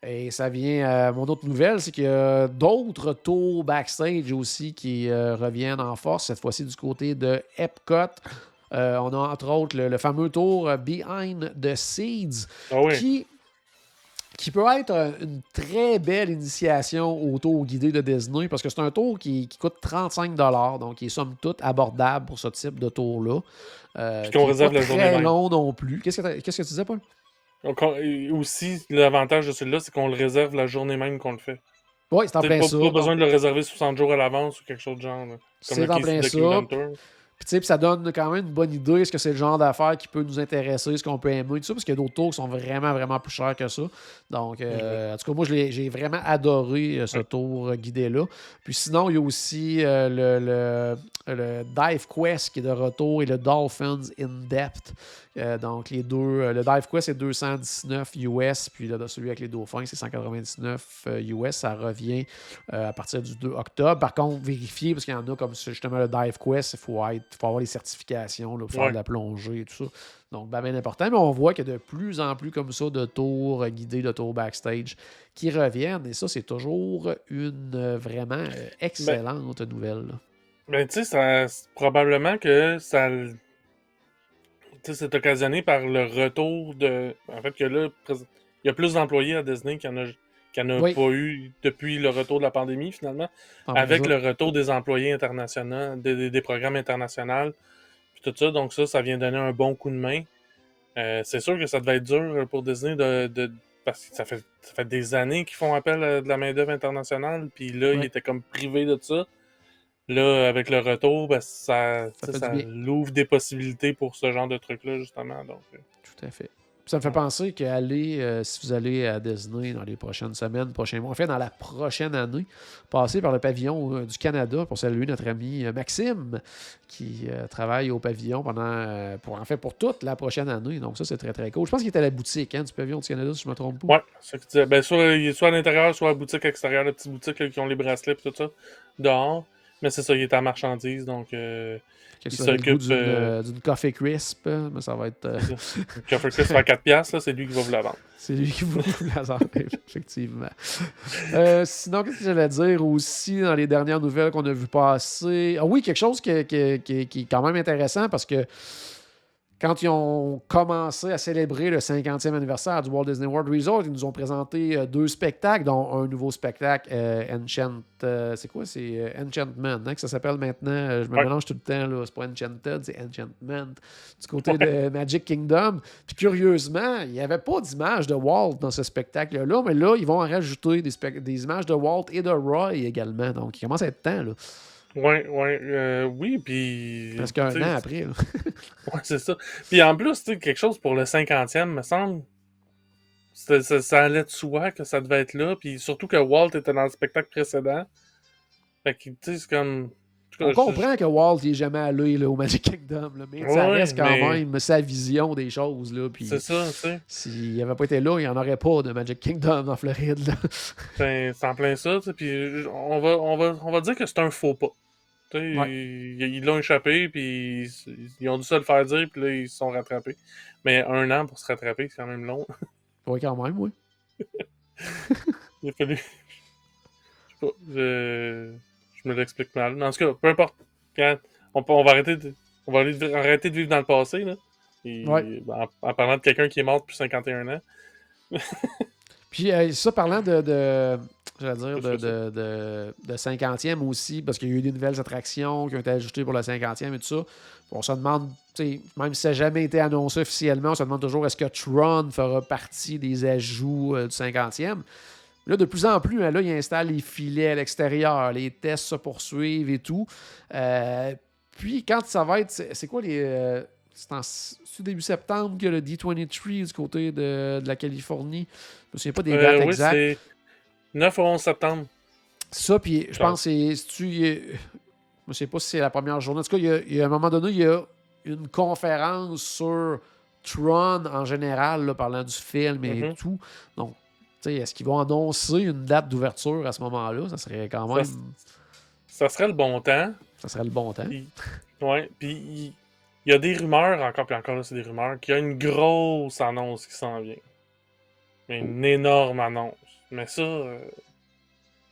Et ça vient, mon autre nouvelle, c'est qu'il y a d'autres tours backstage aussi qui reviennent en force, cette fois-ci du côté de Epcot. Euh, on a entre autres le, fameux tour euh, Behind the Seeds ah qui, qui peut être une très belle initiation au tour guidé de Disney parce que c'est un tour qui, coûte 35 donc qui est somme toute abordable pour ce type de tour-là. Euh, qu'on réserve la journée très long non plus. Qu'est-ce que, que, tu disais, Paul? aussi, l'avantage de celui-là, c'est qu'on le réserve la journée même qu'on le fait. Oui, c'est en plein ça. Pas besoin de le réserver 60 jours à l'avance ou quelque chose de genre. C'est en plein ça. Puis ça donne quand même une bonne idée. Est-ce que c'est le genre d'affaires qui peut nous intéresser, ce qu'on peut aimer, tout ça, parce qu'il y a d'autres tours qui sont vraiment, vraiment plus chers que ça. Donc, euh, en tout cas, moi, j'ai vraiment adoré euh, ce tour euh, guidé-là. Puis sinon, il y a aussi le, le, Dive Quest qui est de retour et le Dolphins In Depth. Donc, les deux, le Dive Quest, c'est 219 US, puis celui avec les dauphins, c'est 199 US. Ça revient à partir du 2 octobre. Par contre, vérifiez, parce qu'il y en a comme justement le Dive Quest, il faut être il faut avoir les certifications pour faire de la plongée et tout ça. Donc, ben, bien important. Mais on voit qu'il y a de plus en plus comme ça de tours guidés, de tours backstage qui reviennent. Et ça, c'est toujours une euh, vraiment euh, ben excellente nouvelle. Ben, tu sais, probablement que ça. C'est occasionné par le retour de. En fait, que là, il y a plus d'employés à Disney qu'il y en a qu'il n'y en a pas eu depuis le retour de la pandémie, finalement, ah, avec le retour des employés internationaux, des, programmes internationaux, puis tout ça. Donc, ça, ça vient donner un bon coup de main. Euh, c'est sûr que ça devait être dur pour Disney de, parce que ça fait, ça fait des années qu'ils font appel à de la main-d'œuvre internationale, puis là, ils étaient comme privés de ça. Là, avec le retour, ben, ça, ça, ça l'ouvre des possibilités pour ce genre de trucs-là, justement. Donc, euh. Tout à fait. Ça me fait penser qu'aller, euh, si vous allez à Disney dans les prochaines semaines, prochains mois, en fait, dans la prochaine année, passer par le pavillon euh, du Canada pour saluer notre ami Maxime, qui travaille au pavillon pendant, pour, en fait, pour toute la prochaine année. Donc, ça, c'est très, très cool. Je pense qu'il était à la boutique hein, du pavillon du Canada, si je ne me trompe pas. Oui, c'est ce que tu Ben, soit, soit à l'intérieur, soit à la boutique extérieure, la petite boutique qui ont les bracelets et tout ça, dehors. Mais c'est ça, il est à marchandise, donc il s'occupe euh, d'une coffee crisp, mais ça va être. Euh... coffee crisp à 4$, c'est lui qui va vous la vendre. C'est lui qui va vous la vendre, effectivement. Euh, sinon, qu'est-ce que j'allais dire aussi dans les dernières nouvelles qu'on a vu passer? Ah oui, quelque chose qui, qui, qui est quand même intéressant parce que quand ils ont commencé à célébrer le 50e anniversaire du Walt Disney World Resort, ils nous ont présenté euh, deux spectacles, dont un nouveau spectacle, euh, Enchant. Euh, c'est quoi? C'est Enchantment, hein, que ça s'appelle maintenant. je me mélange tout le temps. Là. C'est pas Enchanted, c'est Enchantment. Du côté de Magic Kingdom. Puis curieusement, il n'y avait pas d'image de Walt dans ce spectacle-là, mais là, ils vont en rajouter des, des images de Walt et de Roy également. Donc, il commence à être temps. Là. Ouais, ouais, euh, oui, puis. Parce qu'un an après. ouais, c'est ça. Puis en plus, tu quelque chose pour le 50e, me semble. Ça, allait de soi que ça devait être là, puis surtout que Walt était dans le spectacle précédent. Fait que, tu sais, c'est comme. On comprend que Walt n'est jamais allé là, au Magic Kingdom, là, mais ça reste quand même sa vision des choses. C'est ça, tu sais. S'il n'avait pas été là, il n'y en aurait pas de Magic Kingdom en Floride. Ben, c'est en plein ça, puis on va, on, va, on va dire que c'est un faux pas. Ils l'ont échappé, puis ils, ont dû se le faire dire, puis là, ils se sont rattrapés. Mais un an pour se rattraper, c'est quand même long. oui, quand même, oui. Il a fallu. Je sais pas, je, je me l'explique mal. Mais en tout cas, peu importe. On, on, va arrêter de, on va arrêter de vivre dans le passé, là. En, parlant de quelqu'un qui est mort depuis 51 ans. Puis euh, ça, parlant de, de dire, de, de, de, 50e aussi, parce qu'il y a eu des nouvelles attractions qui ont été ajoutées pour le 50e et tout ça. On se demande, même si ça n'a jamais été annoncé officiellement, on se demande toujours est-ce que Tron fera partie des ajouts euh, du 50e. Là, de plus en plus, hein, là, il installe les filets à l'extérieur, les tests se poursuivent et tout. Euh, puis quand ça va être. C'est quoi les. C'est en début septembre que le D23 du côté de, la Californie? Je me souviens pas des euh, dates oui, C'est 9 ou 11 septembre. Ça, puis je pense que c'est. Je ne sais pas si c'est la première journée. En tout cas, il y, a, un moment donné, il y a une conférence sur Tron en général, là, parlant du film et Mhm. tout. Donc, tu est-ce qu'ils vont annoncer une date d'ouverture à ce moment-là? Ça serait quand même. ça serait le bon temps. Ça serait le bon temps. Puis, ouais, puis il y a des rumeurs, encore puis encore là, c'est des rumeurs, qu'il y a une grosse annonce qui s'en vient. Mais une énorme annonce. Mais ça, euh,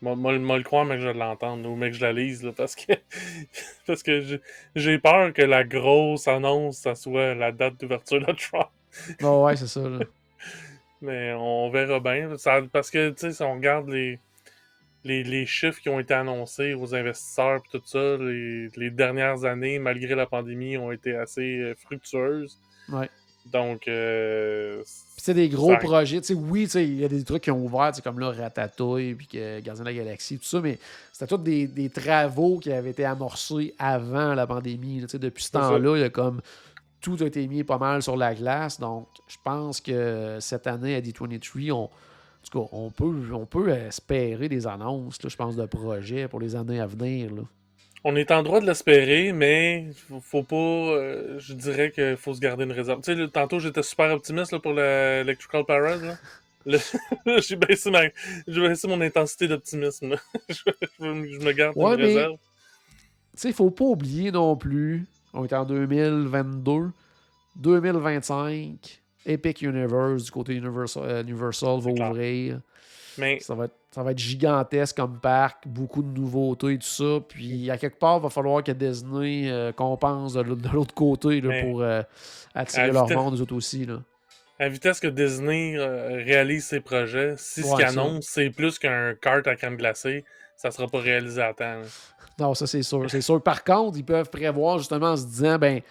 moi, moi, moi le croire, mais que je l'entende, ou mais que je la lise, là, parce que, parce que j'ai- j'ai peur que la grosse annonce, ça soit la date d'ouverture de Trump. Oh, ouais, c'est ça. là. Mais on verra bien. Ça- parce que, tu sais, si on regarde les, les, les chiffres qui ont été annoncés aux investisseurs et tout ça, les, les dernières années, malgré la pandémie, ont été assez euh, fructueuses. Ouais. Donc, euh, c'est des gros Ça- projets. Tu sais, oui, il y a des trucs qui ont ouvert, comme là, Ratatouille, puis que Gardien de la Galaxie, tout ça, mais c'était tous des, des travaux qui avaient été amorcés avant la pandémie. là. Depuis ce temps-là, il y a comme tout a été mis pas mal sur la glace. Donc, je pense que cette année, à D23, on, en tout cas, on peut, on peut espérer des annonces, là, je pense, de projets pour les années à venir. là. on est en droit de l'espérer, mais faut, faut pas. euh, je dirais qu'il faut se garder une réserve. Tu sais, tantôt, j'étais super optimiste là, pour le Electrical Parade. Là. Le- J'ai baissé, ma- j'ai baissé mon intensité d'optimisme. je, je me- je me garde Ouais, une mais- réserve. Tu sais, faut pas oublier non plus, on est en 2022, 2025, Epic Universe du côté Universal, euh, Universal va ouvrir. Mais Ça va, être, ça va être gigantesque comme parc, beaucoup de nouveautés et tout ça. Puis à quelque part, il va falloir que Disney euh, compense de l'autre côté là, Mais- pour euh, attirer leur vitesse- monde, eux autres aussi. Là. à vitesse que Disney euh, réalise ses projets, si ce Ouais, qu'il ça. annonce, c'est plus qu'un kart à crème glacée, ça sera pas réalisé à temps. là. Non, ça c'est sûr. C'est sûr. Par contre, ils peuvent prévoir justement en se disant, ben,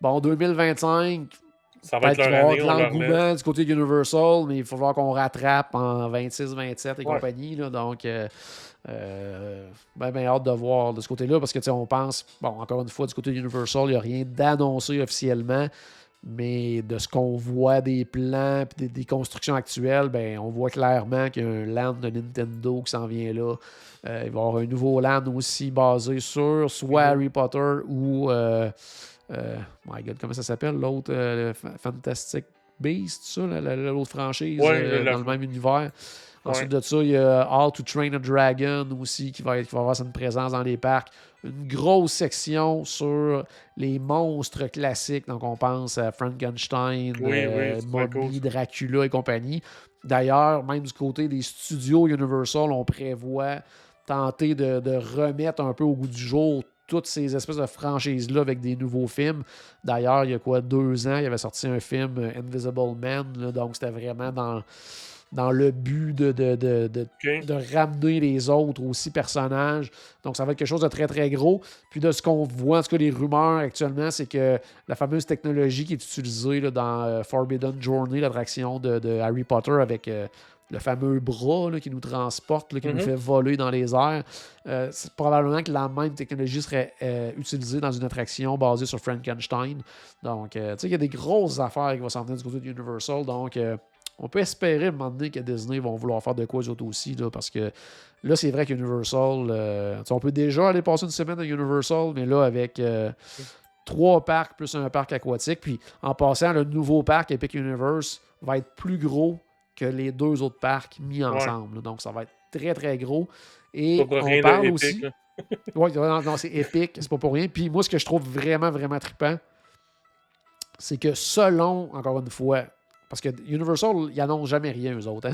bon, 2025, Ça va être leur année, avoir l'engouement du côté d'Universal, mais il faut voir qu'on rattrape en 26-27 et Ouais. compagnie. Là, donc, euh, euh, ben, ben hâte de voir de ce côté-là parce que tu sais, on pense, bon, encore une fois, du côté d'Universal, il n'y a rien d'annoncé officiellement, mais de ce qu'on voit des plans et des, des constructions actuelles, ben, on voit clairement qu'il y a un land de Nintendo qui s'en vient là. Euh, il va y avoir un nouveau land aussi basé sur soit Mhm. Harry Potter ou. euh, euh, my God, comment ça s'appelle? L'autre Fantastic Beast, ça, la- la- l'autre franchise Ouais, dans le même univers. Ensuite de ça, il y a How to Train a Dragon aussi qui va, être, qui va avoir une présence dans les parcs. Une grosse section sur les monstres classiques. Donc, on pense à Frankenstein, Oui, euh, oui, cool, Dracula et compagnie. D'ailleurs, même du côté des studios Universal, on prévoit tenter de, de remettre un peu au goût du jour toutes ces espèces de franchises-là avec des nouveaux films. D'ailleurs, il y a quoi, deux ans, il y avait sorti un film euh, Invisible Man, là, donc c'était vraiment dans, dans le but de, de, de, de- ramener les autres aussi personnages. Donc, ça va être quelque chose de très, très gros. Puis de ce qu'on voit, en tout cas, les rumeurs actuellement, c'est que la fameuse technologie qui est utilisée là, dans euh, Forbidden Journey, l'attraction de, de Harry Potter avec euh, le fameux bras là, qui nous transporte, là, qui nous Mhm. fait voler dans les airs, euh, c'est probablement que la même technologie serait euh, utilisée dans une attraction basée sur Frankenstein. Donc, euh, tu sais, il y a des grosses affaires qui vont s'en venir du côté de Universal. Donc, on peut espérer à un moment donné que Disney vont vouloir faire de quoi eux autres aussi, là, parce que là, c'est vrai qu'Universal, euh, on peut déjà aller passer une semaine à Universal, mais là, avec euh, trois parcs plus un parc aquatique, puis en passant, le nouveau parc Epic Universe va être plus gros que les deux autres parcs mis ensemble. Donc, ça va être très, très gros. Et on rien parle épique, aussi... non, non, c'est épique, c'est pas pour rien. Puis moi, ce que je trouve vraiment, vraiment trippant, c'est que selon, encore une fois, parce que Universal, ils annoncent jamais rien, eux autres. hein.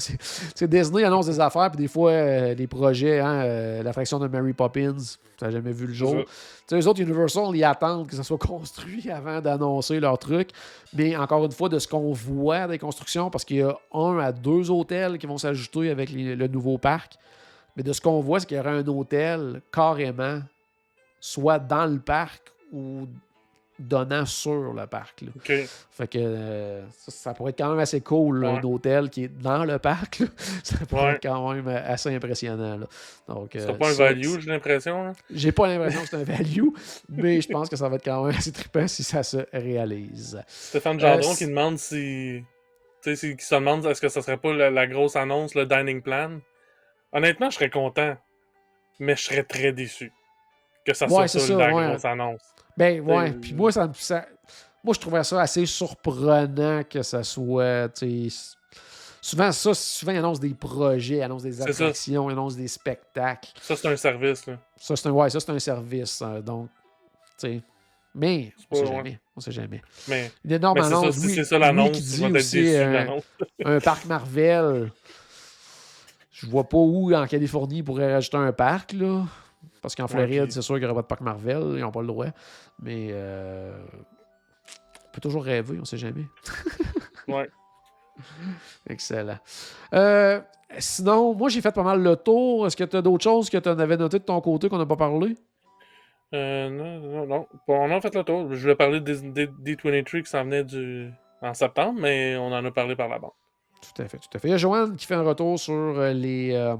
C'est Disney annonce des affaires, puis des fois, euh, les projets, hein, euh, l'attraction de Mary Poppins, ça n'a jamais vu le jour. ça. Tu sais, eux autres, Universal, ils attendent que ça soit construit avant d'annoncer leur truc. Mais encore une fois, de ce qu'on voit des constructions, parce qu'il y a un à deux hôtels qui vont s'ajouter avec les- le nouveau parc. Mais de ce qu'on voit, c'est qu'il y aura un hôtel carrément, soit dans le parc ou donnant sur le parc. là. Fait que euh, ça, ça pourrait être quand même assez cool, là, Ouais. un hôtel qui est dans le parc. là. Ça pourrait Ouais. être quand même euh, assez impressionnant. là. Donc, euh, pas un value, j'ai l'impression. j'ai pas l'impression que c'est un value, mais je pense que ça va être quand même assez trippant si ça se réalise. Stéphane Gendron Euh, qui demande si. Tu sais, qui se demande est-ce que ça serait pas la, la grosse annonce, le dining plan. Honnêtement, je serais content, mais je serais très déçu que ça Ouais, soit ça, ça, la ouais. grosse annonce. Ben ouais, puis moi, ça me. ça- moi, je trouvais ça assez surprenant que ça soit. Souvent, ça, souvent, ils annoncent des projets, ils annoncent des attractions, ils annoncent des spectacles. Ça, c'est un service. Là. Ça, c'est un, ouais, ça, c'est un service. Euh, donc, tu sais. Mais, on sait jamais. On sait jamais. Mais, Une énorme mais annonce. Ça, c'est ça l'annonce. qui dit aussi euh, un parc Marvel. Je vois pas où en Californie ils pourraient rajouter un parc, là. Parce qu'en Floride, c'est sûr qu'il n'y aura pas de parc Marvel. Ils n'ont pas le droit. Mais euh, on peut toujours rêver, on sait jamais. ouais. Excellent. Euh, sinon, moi, j'ai fait pas mal le tour. Est-ce que tu as d'autres choses que tu en avais noté de ton côté qu'on n'a pas parlé? Euh, non, non, non. Bon, on a fait le tour. Je voulais parler des D23 qui s'en venait du... en septembre, mais on en a parlé par la bande. Tout à fait, tout à fait. Il y a Joanne qui fait un retour sur les, euh,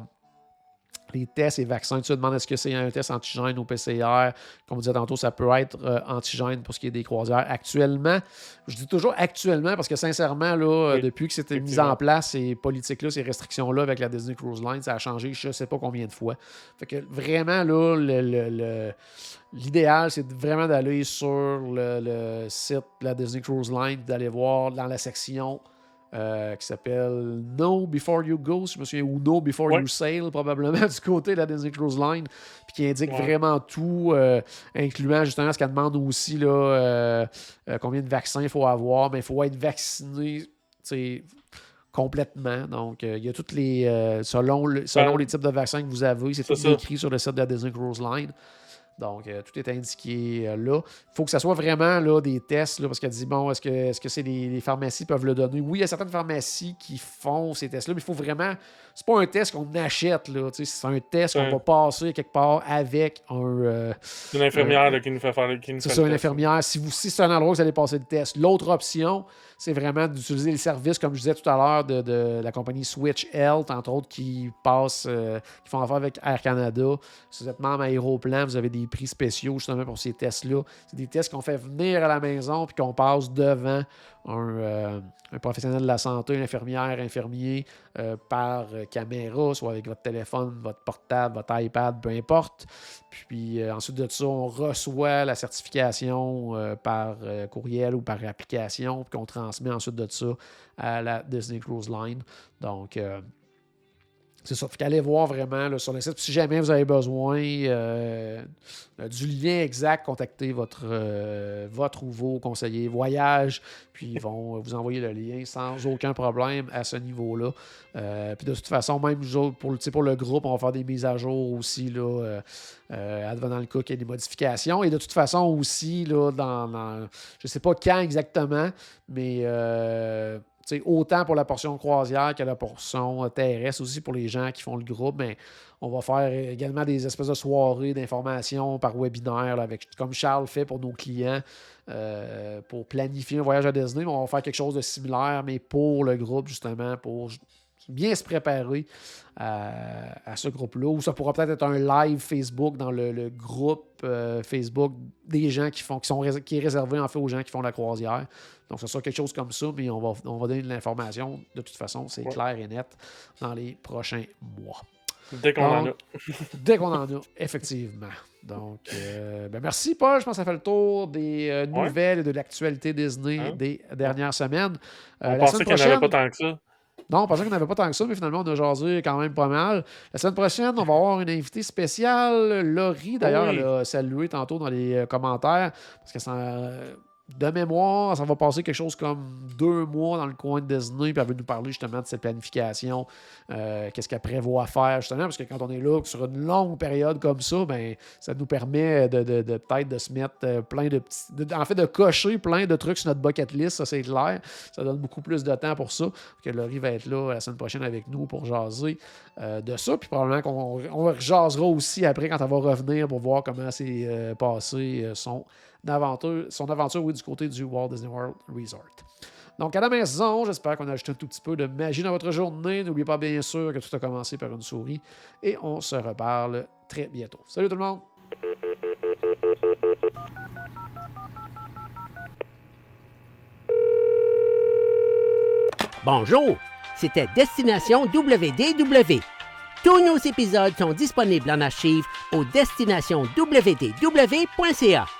les tests et vaccins. Tu te demandes est-ce que c'est un test antigène ou PCR. Comme on disait tantôt, ça peut être euh, antigène pour ce qui est des croisières. Actuellement, je dis toujours actuellement parce que sincèrement, là, depuis que c'était mis en place ces politiques-là, ces restrictions-là avec la Disney Cruise Line, ça a changé je ne sais pas combien de fois. Fait que vraiment, là, L'idéal, c'est vraiment d'aller sur le, le, site de la Disney Cruise Line, d'aller voir dans la section euh, qui s'appelle No Before You Go, je me souviens, ou No Before You Sail, probablement, du côté de la Disney Cruise Line, puis qui indique vraiment tout, euh, incluant justement ce qu'elle demande aussi, là, euh, combien de vaccins il faut avoir, mais il faut être vacciné, complètement. Donc, il y a toutes les. selon selon les types de vaccins que vous avez, c'est tout écrit sur le site de la Disney Cruise Line. Donc, euh, tout est indiqué euh, là. Il faut que ça soit vraiment là, des tests, là, parce qu'elle dit, bon, est-ce que est-ce que c'est les, pharmacies peuvent le donner? Oui, il y a certaines pharmacies qui font ces tests-là, mais il faut vraiment. C'est pas un test qu'on achète, là. C'est un test qu'on va passer quelque part avec un. Euh, c'est une infirmière qui nous fait faire le C'est ça, une infirmière. Si, vous, si c'est un endroit où vous allez passer le test. L'autre option, c'est vraiment d'utiliser les services, comme je disais tout à l'heure, de, la compagnie Switch Health, entre autres, qui passent, qui font affaire avec Air Canada. Si vous êtes membre Aéroplan, vous avez des prix spéciaux justement pour ces tests-là. C'est des tests qu'on fait venir à la maison puis qu'on passe devant euh, un, professionnel de la santé, une infirmière, infirmier, euh, par caméra, soit avec votre téléphone, votre portable, votre iPad, peu importe. Puis euh, ensuite de ça, on reçoit la certification par courriel ou par application, puis qu'on transmet ensuite de ça à la Disney Cruise Line. Donc, c'est ça. Faut aller voir vraiment sur le site. si jamais vous avez besoin euh, du lien exact, contactez votre, euh, votre ou vos conseillers voyage. Puis ils vont vous envoyer le lien sans aucun problème à ce niveau-là. Euh, puis de toute façon, même pour, pour le groupe, on va faire des mises à jour aussi, là, advenant le cas qu'il y ait des modifications. Et de toute façon aussi, là, dans, dans je ne sais pas quand exactement, mais autant pour la portion croisière que la portion terrestre, aussi pour les gens qui font le groupe, mais on va faire également des espèces de soirées d'information par webinaire, avec, comme Charles fait pour nos clients, euh, pour planifier un voyage à Disney. On va faire quelque chose de similaire, mais pour le groupe, justement, pour bien se préparer à, ce groupe-là. Ou ça pourra peut-être être un live Facebook dans le, groupe euh, Facebook des gens qui font qui sont qui est réservé en fait aux gens qui font la croisière. Donc, ce sera quelque chose comme ça, mais on va, on va donner de l'information. De toute façon, c'est clair et net dans les prochains mois. Dès qu'on en a. dès qu'on en a, effectivement. Donc, euh, ben merci, Paul. Je pense que ça fait le tour des euh, nouvelles et de l'actualité Disney hein? des dernières semaines. Euh, on pensait qu'il n'y en avait pas tant que ça. Non, on pensait qu'on n'avait pas tant que ça, mais finalement, on a jasé quand même pas mal. La semaine prochaine, on va avoir une invitée spéciale. Laurie, d'ailleurs, elle a salué tantôt dans les commentaires, parce que ça de mémoire, ça va passer quelque chose comme deux mois dans le coin de Disney, puis elle veut nous parler justement de cette planification, euh, qu'est-ce qu'elle prévoit faire justement, parce que quand on est là sur une longue période comme ça, ben, ça nous permet de, peut-être de se mettre euh, plein de petits. en fait, de cocher plein de trucs sur notre bucket list, ça c'est clair. Ça donne beaucoup plus de temps pour ça. Que Laurie va être là la semaine prochaine avec nous pour jaser euh, de ça. Puis probablement qu'on on jasera aussi après quand elle va revenir pour voir comment s'est passé son son aventure oui, du côté du Walt Disney World Resort. Donc, à la maison, j'espère qu'on a ajouté un tout petit peu de magie dans votre journée. N'oubliez pas, bien sûr, que tout a commencé par une souris. Et on se reparle très bientôt. Salut tout le monde! Bonjour, c'était Destination WDW. Tous nos épisodes sont disponibles en archive au destinationwdw.ca.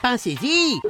Pensez-y.